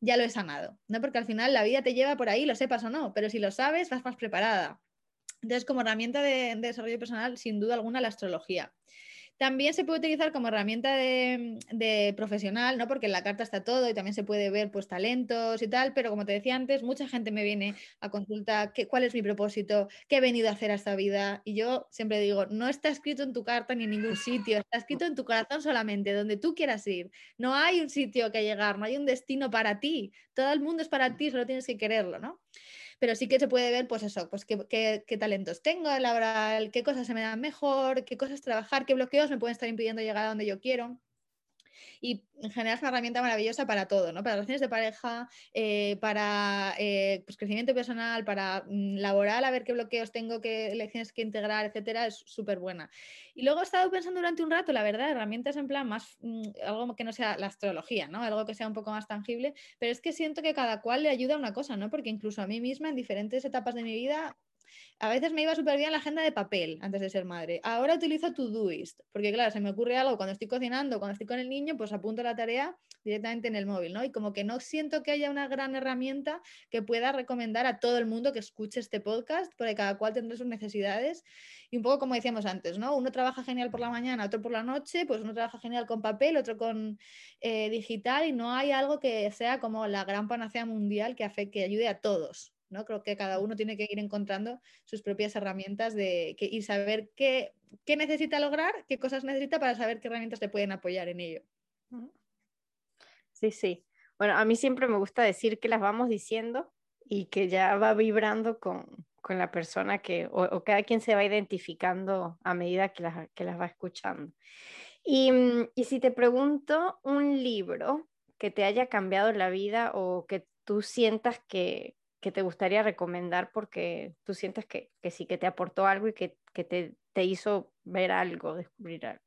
S2: ya lo he sanado, ¿no? Porque al final la vida te lleva por ahí, lo sepas o no, pero si lo sabes, vas más preparada. Entonces, como herramienta de desarrollo personal, sin duda alguna, la astrología. También se puede utilizar como herramienta de, profesional, ¿no? Porque en la carta está todo y también se puede ver pues talentos y tal, pero como te decía antes, mucha gente me viene a consultar qué, cuál es mi propósito, qué he venido a hacer a esta vida. Y yo siempre digo, no está escrito en tu carta ni en ningún sitio, está escrito en tu corazón solamente, donde tú quieras ir. No hay un sitio que llegar, no hay un destino para ti. Todo el mundo es para ti, solo tienes que quererlo, ¿no? Pero sí que se puede ver, pues eso, pues qué, qué, qué talentos tengo laboral, qué cosas se me dan mejor, qué cosas trabajar, qué bloqueos me pueden estar impidiendo llegar a donde yo quiero y en general es una herramienta maravillosa para todo, ¿no? Para relaciones de pareja, eh, para eh, pues, crecimiento personal, para mm, laboral, a ver qué bloqueos tengo, qué lecciones que integrar, etcétera, es súper buena. Y luego he estado pensando durante un rato, la verdad, herramientas en plan más, mm, algo que no sea la astrología, ¿no? Algo que sea un poco más tangible, pero es que siento que cada cual le ayuda a una cosa, ¿no? Porque incluso a mí misma en diferentes etapas de mi vida a veces me iba súper bien la agenda de papel antes de ser madre. Ahora utilizo Todoist, porque claro, se me ocurre algo cuando estoy cocinando, cuando estoy con el niño, pues apunto la tarea directamente en el móvil, ¿no? Y como que no siento que haya una gran herramienta que pueda recomendar a todo el mundo que escuche este podcast, porque cada cual tendrá sus necesidades. Y un poco como decíamos antes, ¿no? Uno trabaja genial por la mañana, otro por la noche, pues uno trabaja genial con papel, otro con eh, digital, y no hay algo que sea como la gran panacea mundial que, hace, que ayude a todos. ¿No? Creo que cada uno tiene que ir encontrando sus propias herramientas de, y saber qué, qué, necesita lograr, qué cosas necesita para saber qué herramientas te pueden apoyar en ello.
S1: Sí, sí. Bueno, a mí siempre me gusta decir que las vamos diciendo y que ya va vibrando con, con la persona que, o, cada quien se va identificando a medida que las, que las va escuchando. Y, y si te pregunto un libro que te haya cambiado la vida o que tú sientas que, que te gustaría recomendar porque tú sientes que, que sí, que te aportó algo y que, que te, te, hizo ver algo, descubrir algo?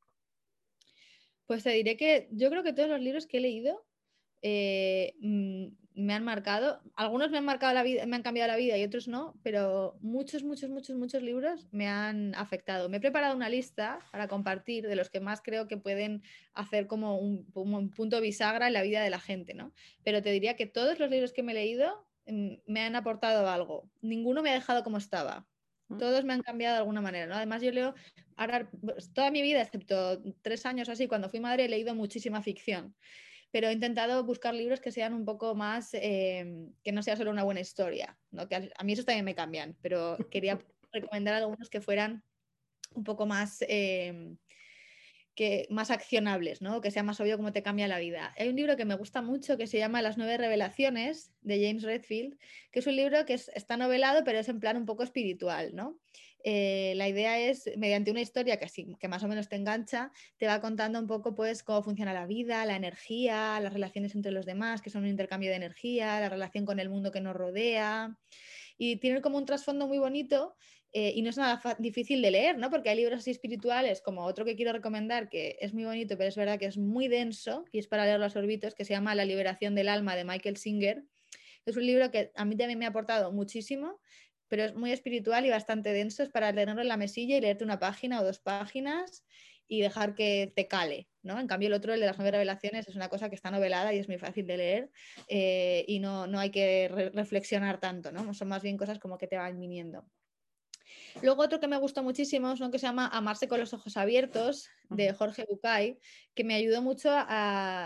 S2: Pues te diré que yo creo que todos los libros que he leído eh, mm, me han marcado. Algunos me han marcado la vida, me han cambiado la vida y otros no, pero muchos, muchos, muchos, muchos libros me han afectado. Me he preparado una lista para compartir de los que más creo que pueden hacer como un, un punto bisagra en la vida de la gente, ¿no? Pero te diría que todos los libros que me he leído me han aportado algo. Ninguno me ha dejado como estaba. Mm. Todos me han cambiado de alguna manera. ¿no? Además, yo leo, ahora, pues, toda mi vida, excepto tres años así, cuando fui madre, he leído muchísima ficción. Pero he intentado buscar libros que sean un poco más, eh, que no sea solo una buena historia. ¿no? Que a, mí esos también me cambian, pero quería recomendar algunos que fueran un poco más eh, que, más accionables, ¿no? que sea más obvio cómo te cambia la vida. Hay un libro que me gusta mucho que se llama Las nueve revelaciones de James Redfield, que es un libro que está novelado pero es en plan un poco espiritual. ¿no? Eh, la idea es, mediante una historia que, así, que más o menos te engancha, te va contando un poco pues, cómo funciona la vida, la energía, las relaciones entre los demás, que son un intercambio de energía, la relación con el mundo que nos rodea. Y tiene como un trasfondo muy bonito eh, y no es nada difícil de leer, ¿no? Porque hay libros así espirituales, como otro que quiero recomendar, que es muy bonito, pero es verdad que es muy denso, y es para leer los orbitos, que se llama La liberación del alma de Michael Singer. Es un libro que a mí también me ha aportado muchísimo, pero es muy espiritual y bastante denso, es para leerlo en la mesilla y leerte una página o dos páginas y dejar que te cale, ¿no? En cambio el otro, el de las nueve revelaciones, es una cosa que está novelada y es muy fácil de leer eh, y no, no, hay que reflexionar tanto, ¿no? Son más bien cosas como que te van viniendo. Luego otro que me gustó muchísimo es uno que se llama Amarse con los ojos abiertos, de Jorge Bucay, que me ayudó mucho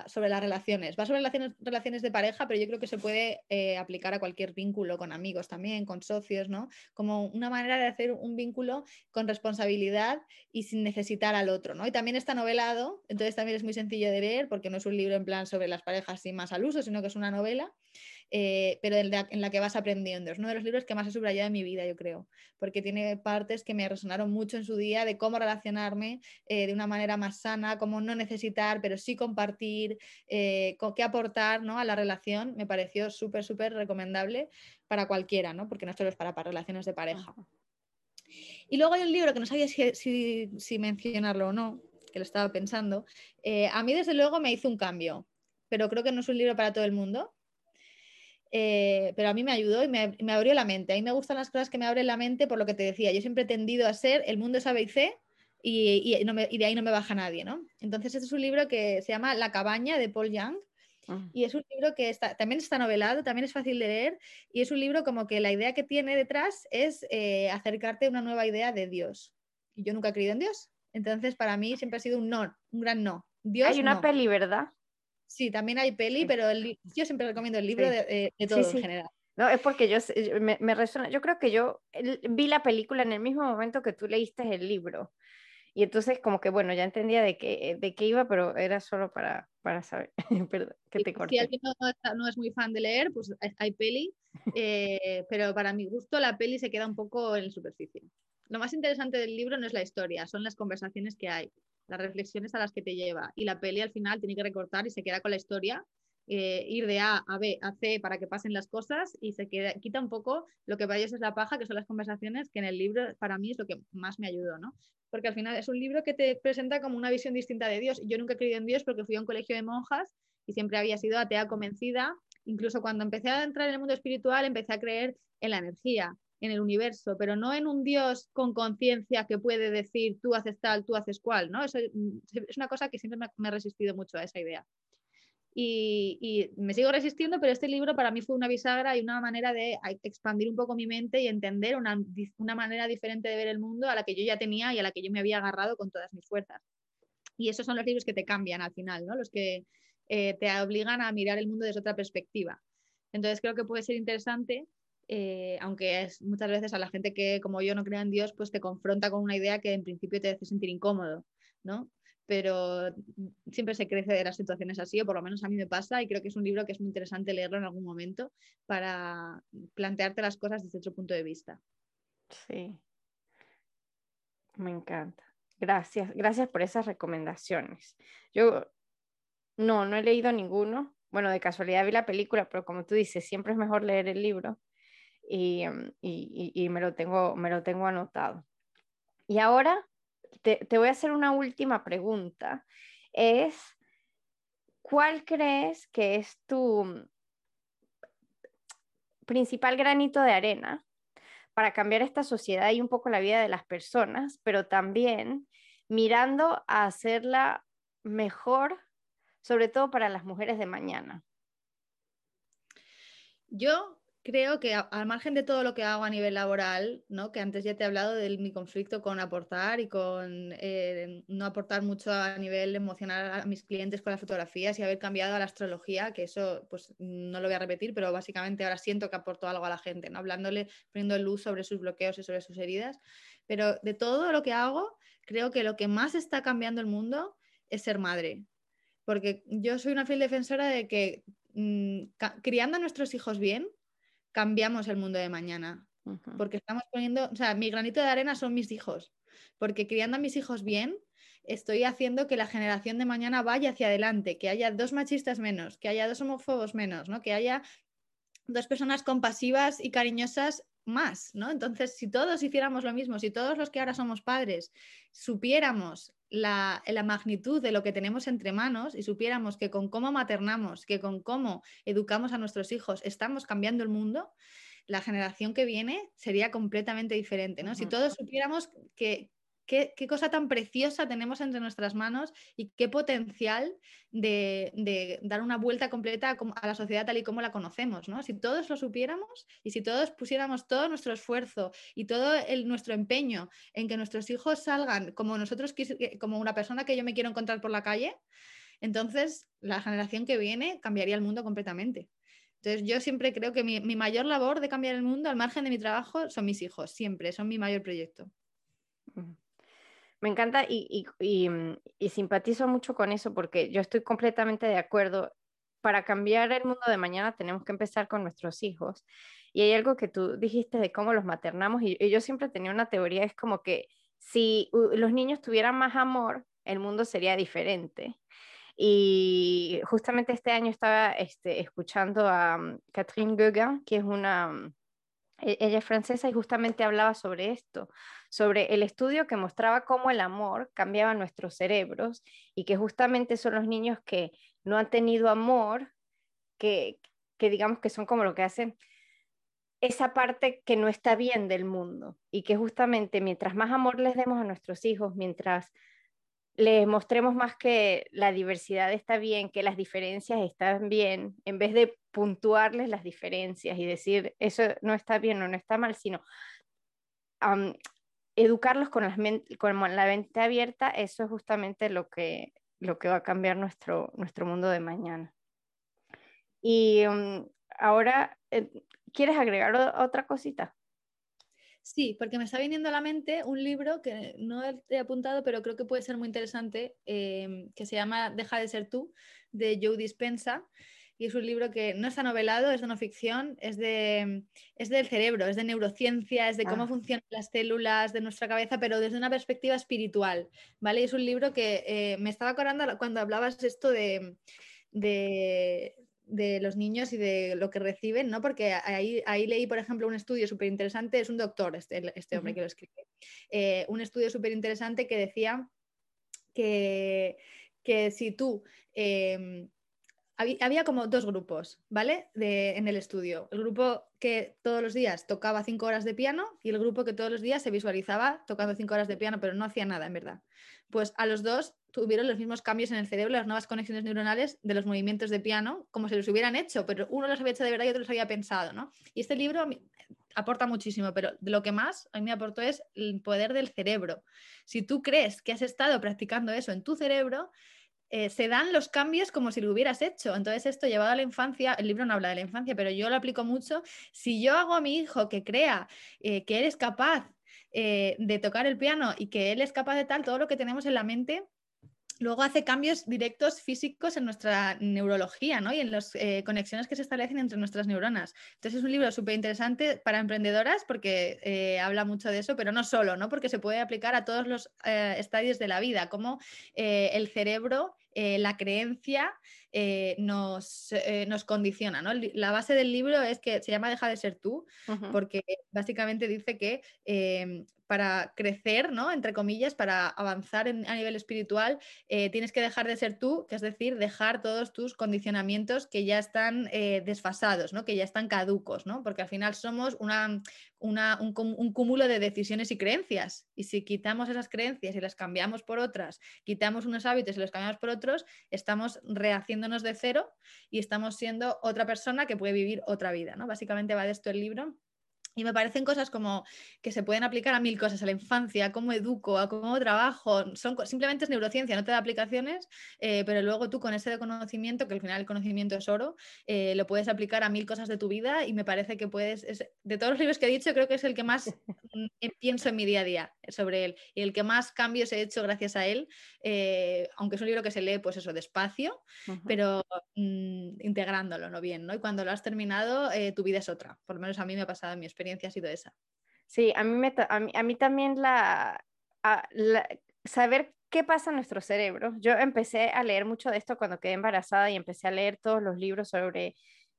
S2: sobre las relaciones. Va sobre relaciones, relaciones de pareja, pero yo creo que se puede eh, aplicar a cualquier vínculo, con amigos también, con socios, ¿no? Como una manera de hacer un vínculo con responsabilidad y sin necesitar al otro, ¿no? Y también está novelado, entonces también es muy sencillo de leer porque no es un libro en plan sobre las parejas sin más al uso, sino que es una novela eh, pero en la, que vas aprendiendo. Es uno de los libros que más he subrayado en mi vida, yo creo, porque tiene partes que me resonaron mucho en su día de cómo relacionarme eh, de una manera más sana, cómo no necesitar, pero sí compartir, eh, qué aportar ¿no? a la relación. Me pareció súper, súper recomendable para cualquiera, ¿no? porque no solo es para, para relaciones de pareja. Y luego hay un libro que no sabía si, si, mencionarlo o no, que lo estaba pensando. a mí, desde luego, me hizo un cambio, pero creo que no es un libro para todo el mundo. Eh, pero a mí me ayudó y me, abrió la mente. A mí me gustan las cosas que me abren la mente por lo que te decía. Yo siempre he tendido a ser el mundo es A, B y C y, de ahí no me baja nadie, ¿no? Entonces este es un libro que se llama La cabaña de Paul Young ah. y es un libro que está, también está novelado, también es fácil de leer y es un libro como que la idea que tiene detrás es eh, acercarte a una nueva idea de Dios. Y yo nunca he creído en Dios. Entonces para mí siempre ha sido un no, un gran no. Dios,
S1: Hay una peli, ¿verdad?
S2: Sí, también hay peli, pero yo siempre recomiendo el libro de, todo en general.
S1: No, es porque yo me, resuena, yo creo que yo vi la película en el mismo momento que tú leíste el libro. Y entonces como que, bueno, ya entendía de qué, de qué iba, pero era solo para, para saber. Perdón, que te corté.
S2: Si alguien no, es muy fan de leer, pues hay peli, eh, pero para mi gusto la peli se queda un poco en superficie. Lo más interesante del libro no es la historia, son las conversaciones que hay, las reflexiones a las que te lleva. Y la peli al final tiene que recortar y se queda con la historia eh, ir de A a B a C para que pasen las cosas y se queda, quita un poco lo que para ellos es la paja, que son las conversaciones, que en el libro para mí es lo que más me ayudó, ¿no? Porque al final es un libro que te presenta como una visión distinta de Dios. Yo nunca he creído en Dios porque fui a un colegio de monjas y siempre había sido atea convencida. Incluso cuando empecé a entrar en el mundo espiritual, empecé a creer en la energía, en el universo, pero no en un Dios con conciencia que puede decir tú haces tal, tú haces cual, ¿no? Eso es una cosa que siempre me, ha resistido mucho a esa idea y, me sigo resistiendo, pero este libro para mí fue una bisagra y una manera de expandir un poco mi mente y entender una, manera diferente de ver el mundo a la que yo ya tenía y a la que yo me había agarrado con todas mis fuerzas. Y esos son los libros que te cambian al final, ¿no? los que eh, te obligan a mirar el mundo desde otra perspectiva. Entonces creo que puede ser interesante, eh, aunque es muchas veces a la gente que como yo no cree en Dios, pues te confronta con una idea que en principio te hace sentir incómodo, ¿no? pero siempre se crece de las situaciones así, o por lo menos a mí me pasa, y creo que es un libro que es muy interesante leerlo en algún momento para plantearte las cosas desde otro punto de vista.
S1: Sí, me encanta. Gracias, gracias por esas recomendaciones. Yo no, no he leído ninguno. Bueno, de casualidad vi la película, pero como tú dices, siempre es mejor leer el libro y, y, y me, lo tengo, me lo tengo anotado. Y ahora te, voy a hacer una última pregunta. Es, ¿cuál crees que es tu principal granito de arena para cambiar esta sociedad y un poco la vida de las personas, pero también mirando a hacerla mejor, sobre todo para las mujeres de mañana?
S2: Yo creo que al margen de todo lo que hago a nivel laboral, ¿no? que antes ya te he hablado de mi conflicto con aportar y con eh, no aportar mucho a nivel emocional a mis clientes con las fotografías y haber cambiado a la astrología, que eso pues no lo voy a repetir, pero básicamente ahora siento que aporto algo a la gente, ¿no? hablándole, poniendo luz sobre sus bloqueos y sobre sus heridas. Pero de todo lo que hago, creo que lo que más está cambiando el mundo es ser madre. Porque yo soy una fiel defensora de que mm, criando a nuestros hijos bien, cambiamos el mundo de mañana. Porque estamos poniendo, o sea, mi granito de arena son mis hijos. Porque criando a mis hijos bien, estoy haciendo que la generación de mañana vaya hacia adelante, que haya dos machistas menos, que haya dos homófobos menos, ¿no? Que haya dos personas compasivas y cariñosas más, ¿no? Entonces, si todos hiciéramos lo mismo, si todos los que ahora somos padres supiéramos la, magnitud de lo que tenemos entre manos y supiéramos que con cómo maternamos, que con cómo educamos a nuestros hijos estamos cambiando el mundo, la generación que viene sería completamente diferente, ¿no? Si todos supiéramos que, Qué, cosa tan preciosa tenemos entre nuestras manos y qué potencial de, dar una vuelta completa a, la sociedad tal y como la conocemos, ¿no? Si todos lo supiéramos y si todos pusiéramos todo nuestro esfuerzo y todo nuestro empeño en que nuestros hijos salgan como nosotros, como una persona que yo me quiero encontrar por la calle, entonces la generación que viene cambiaría el mundo completamente. Entonces yo siempre creo que mi, mayor labor de cambiar el mundo al margen de mi trabajo son mis hijos, siempre, son mi mayor proyecto.
S1: Me encanta y, y, simpatizo mucho con eso porque yo estoy completamente de acuerdo. Para cambiar el mundo de mañana tenemos que empezar con nuestros hijos. Y hay algo que tú dijiste de cómo los maternamos y, yo siempre tenía una teoría, es como que si los niños tuvieran más amor, el mundo sería diferente. Y justamente este año estaba este, escuchando a um, Catherine Gauguin, que es una, um, e, ella es francesa y justamente hablaba sobre esto, sobre el estudio que mostraba cómo el amor cambiaba nuestros cerebros y que justamente son los niños que no han tenido amor, que, que digamos que son como lo que hacen esa parte que no está bien del mundo y que justamente mientras más amor les demos a nuestros hijos, mientras les mostremos más que la diversidad está bien, que las diferencias están bien, en vez de puntuarles las diferencias y decir eso no está bien o no está mal, sino educarlos con, la mente abierta, eso es justamente lo que, lo que va a cambiar nuestro, nuestro mundo de mañana. Y um, ahora, eh, ¿quieres agregar otra cosita?
S2: Sí, porque me está viniendo a la mente un libro que no he apuntado, pero creo que puede ser muy interesante, em, que se llama Deja de ser tú, de Joe Dispensa. Y es un libro que no está novelado, es de no ficción, es, de, es del cerebro, es de neurociencia, es de cómo ah. funcionan las células de nuestra cabeza, pero desde una perspectiva espiritual, ¿vale? Y es un libro que eh, me estaba acordando cuando hablabas esto de, de, de los niños y de lo que reciben, ¿no? Porque ahí, ahí leí, por ejemplo, un estudio súper interesante, es un doctor este, este hombre que lo escribe, eh, un estudio súper interesante que decía que, que si tú... Em, había, como dos grupos, ¿vale? De, en el estudio. El grupo que todos los días tocaba cinco horas de piano y el grupo que todos los días se visualizaba tocando cinco horas de piano, pero no hacía nada, en verdad. Pues a los dos tuvieron los mismos cambios en el cerebro, las nuevas conexiones neuronales de los movimientos de piano, como si los hubieran hecho, pero uno los había hecho de verdad y otro los había pensado, ¿no? Y este libro aporta muchísimo, pero de lo que más a mí me aportó es el poder del cerebro. Si tú crees que has estado practicando eso en tu cerebro, eh, se dan los cambios como si lo hubieras hecho. Entonces, esto llevado a la infancia, el libro no habla de la infancia, pero yo lo aplico mucho. Si yo hago a mi hijo que crea eh, que eres capaz eh, de tocar el piano y que él es capaz de tal, todo lo que tenemos en la mente luego hace cambios directos físicos en nuestra neurología ¿no? y en las eh, conexiones que se establecen entre nuestras neuronas. Entonces es un libro súper interesante para emprendedoras porque eh, habla mucho de eso, pero no solo, ¿no? porque se puede aplicar a todos los eh, estadios de la vida, como el cerebro, la creencia nos, nos, condiciona. ¿no? La base del libro es que se llama Deja de ser tú, porque básicamente dice que para crecer, ¿no? Entre comillas, para avanzar a nivel espiritual, eh, tienes que dejar de ser tú, que es decir, dejar todos tus condicionamientos que ya están eh, desfasados, ¿no? Que ya están caducos, ¿no? Porque al final somos una, un, cúmulo de decisiones y creencias. Y si quitamos esas creencias y las cambiamos por otras, quitamos unos hábitos y los cambiamos por otros, estamos rehaciéndonos de cero y estamos siendo otra persona que puede vivir otra vida, ¿no? Básicamente va de esto el libro. Y me parecen cosas como que se pueden aplicar a mil cosas, a la infancia, a cómo educo, a cómo trabajo. Son, simplemente es neurociencia, no te da aplicaciones, eh, pero luego tú con ese conocimiento, que al final el conocimiento es oro, eh, lo puedes aplicar a mil cosas de tu vida y me parece que puedes, de todos los libros que he dicho, creo que es el que más mm, pienso en mi día a día sobre él y el que más cambios he hecho gracias a él, eh, aunque es un libro que se lee pues eso despacio, pero mm, integrándolo, ¿no? Bien, ¿no? Y cuando lo has terminado, tu vida es otra, por lo menos a mí me ha pasado en mi experiencia ha sido esa.
S1: Sí, a mí, me, a mí, también la, saber qué pasa en nuestro cerebro. Yo empecé a leer mucho de esto cuando quedé embarazada y empecé a leer todos los libros sobre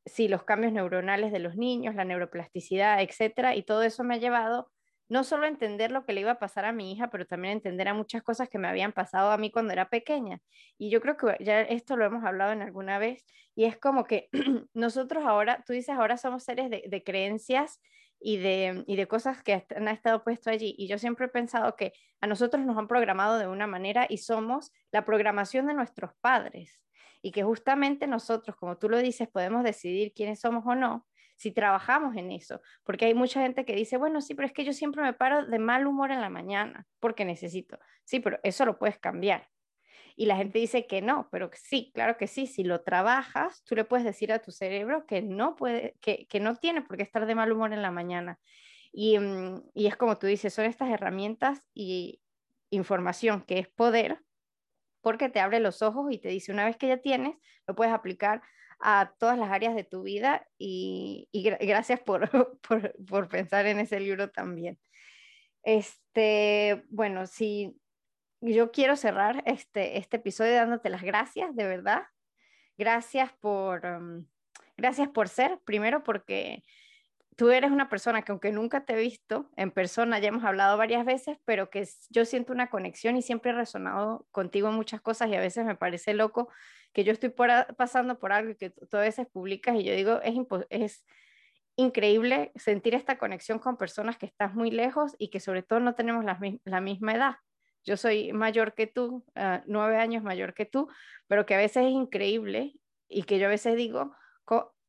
S1: sí, los cambios neuronales de los niños, la neuroplasticidad, etcétera, y todo eso me ha llevado no solo a entender lo que le iba a pasar a mi hija, pero también a entender a muchas cosas que me habían pasado a mí cuando era pequeña. Y yo creo que ya esto lo hemos hablado en alguna vez, y es como que nosotros ahora, tú dices, ahora somos seres de creencias y de, y de cosas que han estado puesto allí. Y yo siempre he pensado que a nosotros nos han programado de una manera y somos la programación de nuestros padres. Y que justamente nosotros, como tú lo dices, podemos decidir quiénes somos o no si trabajamos en eso. Porque hay mucha gente que dice, bueno, sí, pero es que yo siempre me paro de mal humor en la mañana porque necesito. Sí, pero eso lo puedes cambiar. Y la gente dice que no, pero sí, claro que sí, si lo trabajas, tú le puedes decir a tu cerebro que no, puede, que, que no tiene por qué estar de mal humor en la mañana. Y, mm, y es como tú dices, son estas herramientas y información que es poder, porque te abre los ojos y te dice, una vez que ya tienes, lo puedes aplicar a todas las áreas de tu vida y, y gracias por, por, por, pensar en ese libro también. Este, bueno, si yo quiero cerrar este, este episodio dándote las gracias, de verdad. Gracias por, um, gracias por ser, primero porque tú eres una persona que aunque nunca te he visto en persona, ya hemos hablado varias veces, pero que yo siento una conexión y siempre he resonado contigo en muchas cosas y a veces me parece loco que yo estoy pasando por algo y que tú a veces publicas y yo digo, es, es increíble sentir esta conexión con personas que estás muy lejos y que sobre todo no tenemos la misma edad yo soy mayor que tú, ah, nueve años mayor que tú, pero que a veces es increíble y que yo a veces digo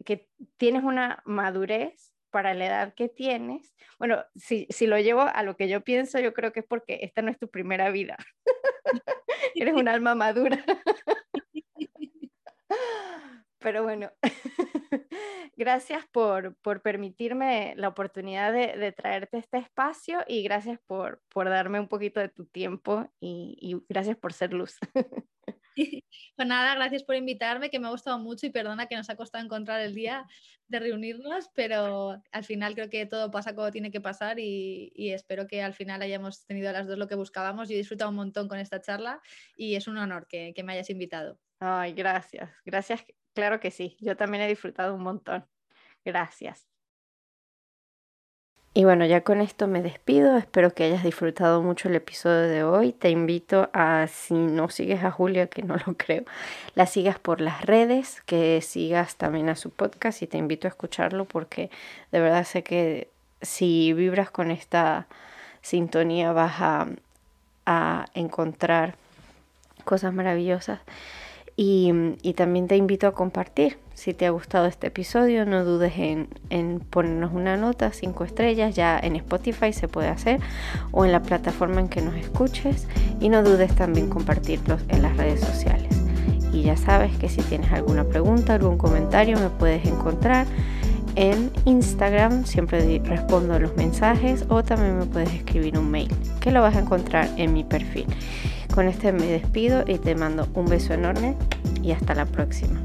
S1: que tienes una madurez para la edad que tienes. Bueno, si, si lo llevo a lo que yo pienso, yo creo que es porque esta no es tu primera vida. Eres un alma madura. Pero bueno, gracias por, por, permitirme la oportunidad de, de, traerte este espacio y gracias por, por darme un poquito de tu tiempo y, y gracias por ser luz.
S2: Pues nada, gracias por invitarme, que me ha gustado mucho y perdona que nos ha costado encontrar el día de reunirnos, pero al final creo que todo pasa como tiene que pasar y, espero que al final hayamos tenido a las dos lo que buscábamos. Yo he disfrutado un montón con esta charla y es un honor que, que me hayas invitado.
S1: Ay, gracias, gracias, claro que sí, yo también he disfrutado un montón. Gracias. Y bueno, ya con esto me despido. Espero que hayas disfrutado mucho el episodio de hoy. Te invito a, si no sigues a Julia, que no lo creo, la sigas por las redes, que sigas también a su podcast y te invito a escucharlo porque de verdad sé que si vibras con esta sintonía vas a, a encontrar cosas maravillosas. Y, también te invito a compartir. Si te ha gustado este episodio, no dudes en, en, ponernos una nota, cinco estrellas, ya en Spotify se puede hacer, o en la plataforma en que nos escuches. Y no dudes también compartirlos en las redes sociales. Y ya sabes que si tienes alguna pregunta, algún comentario, me puedes encontrar en Instagram, siempre respondo los mensajes, o también me puedes escribir un mail, que lo vas a encontrar en mi perfil. Con este me despido y te mando un beso enorme y hasta la próxima.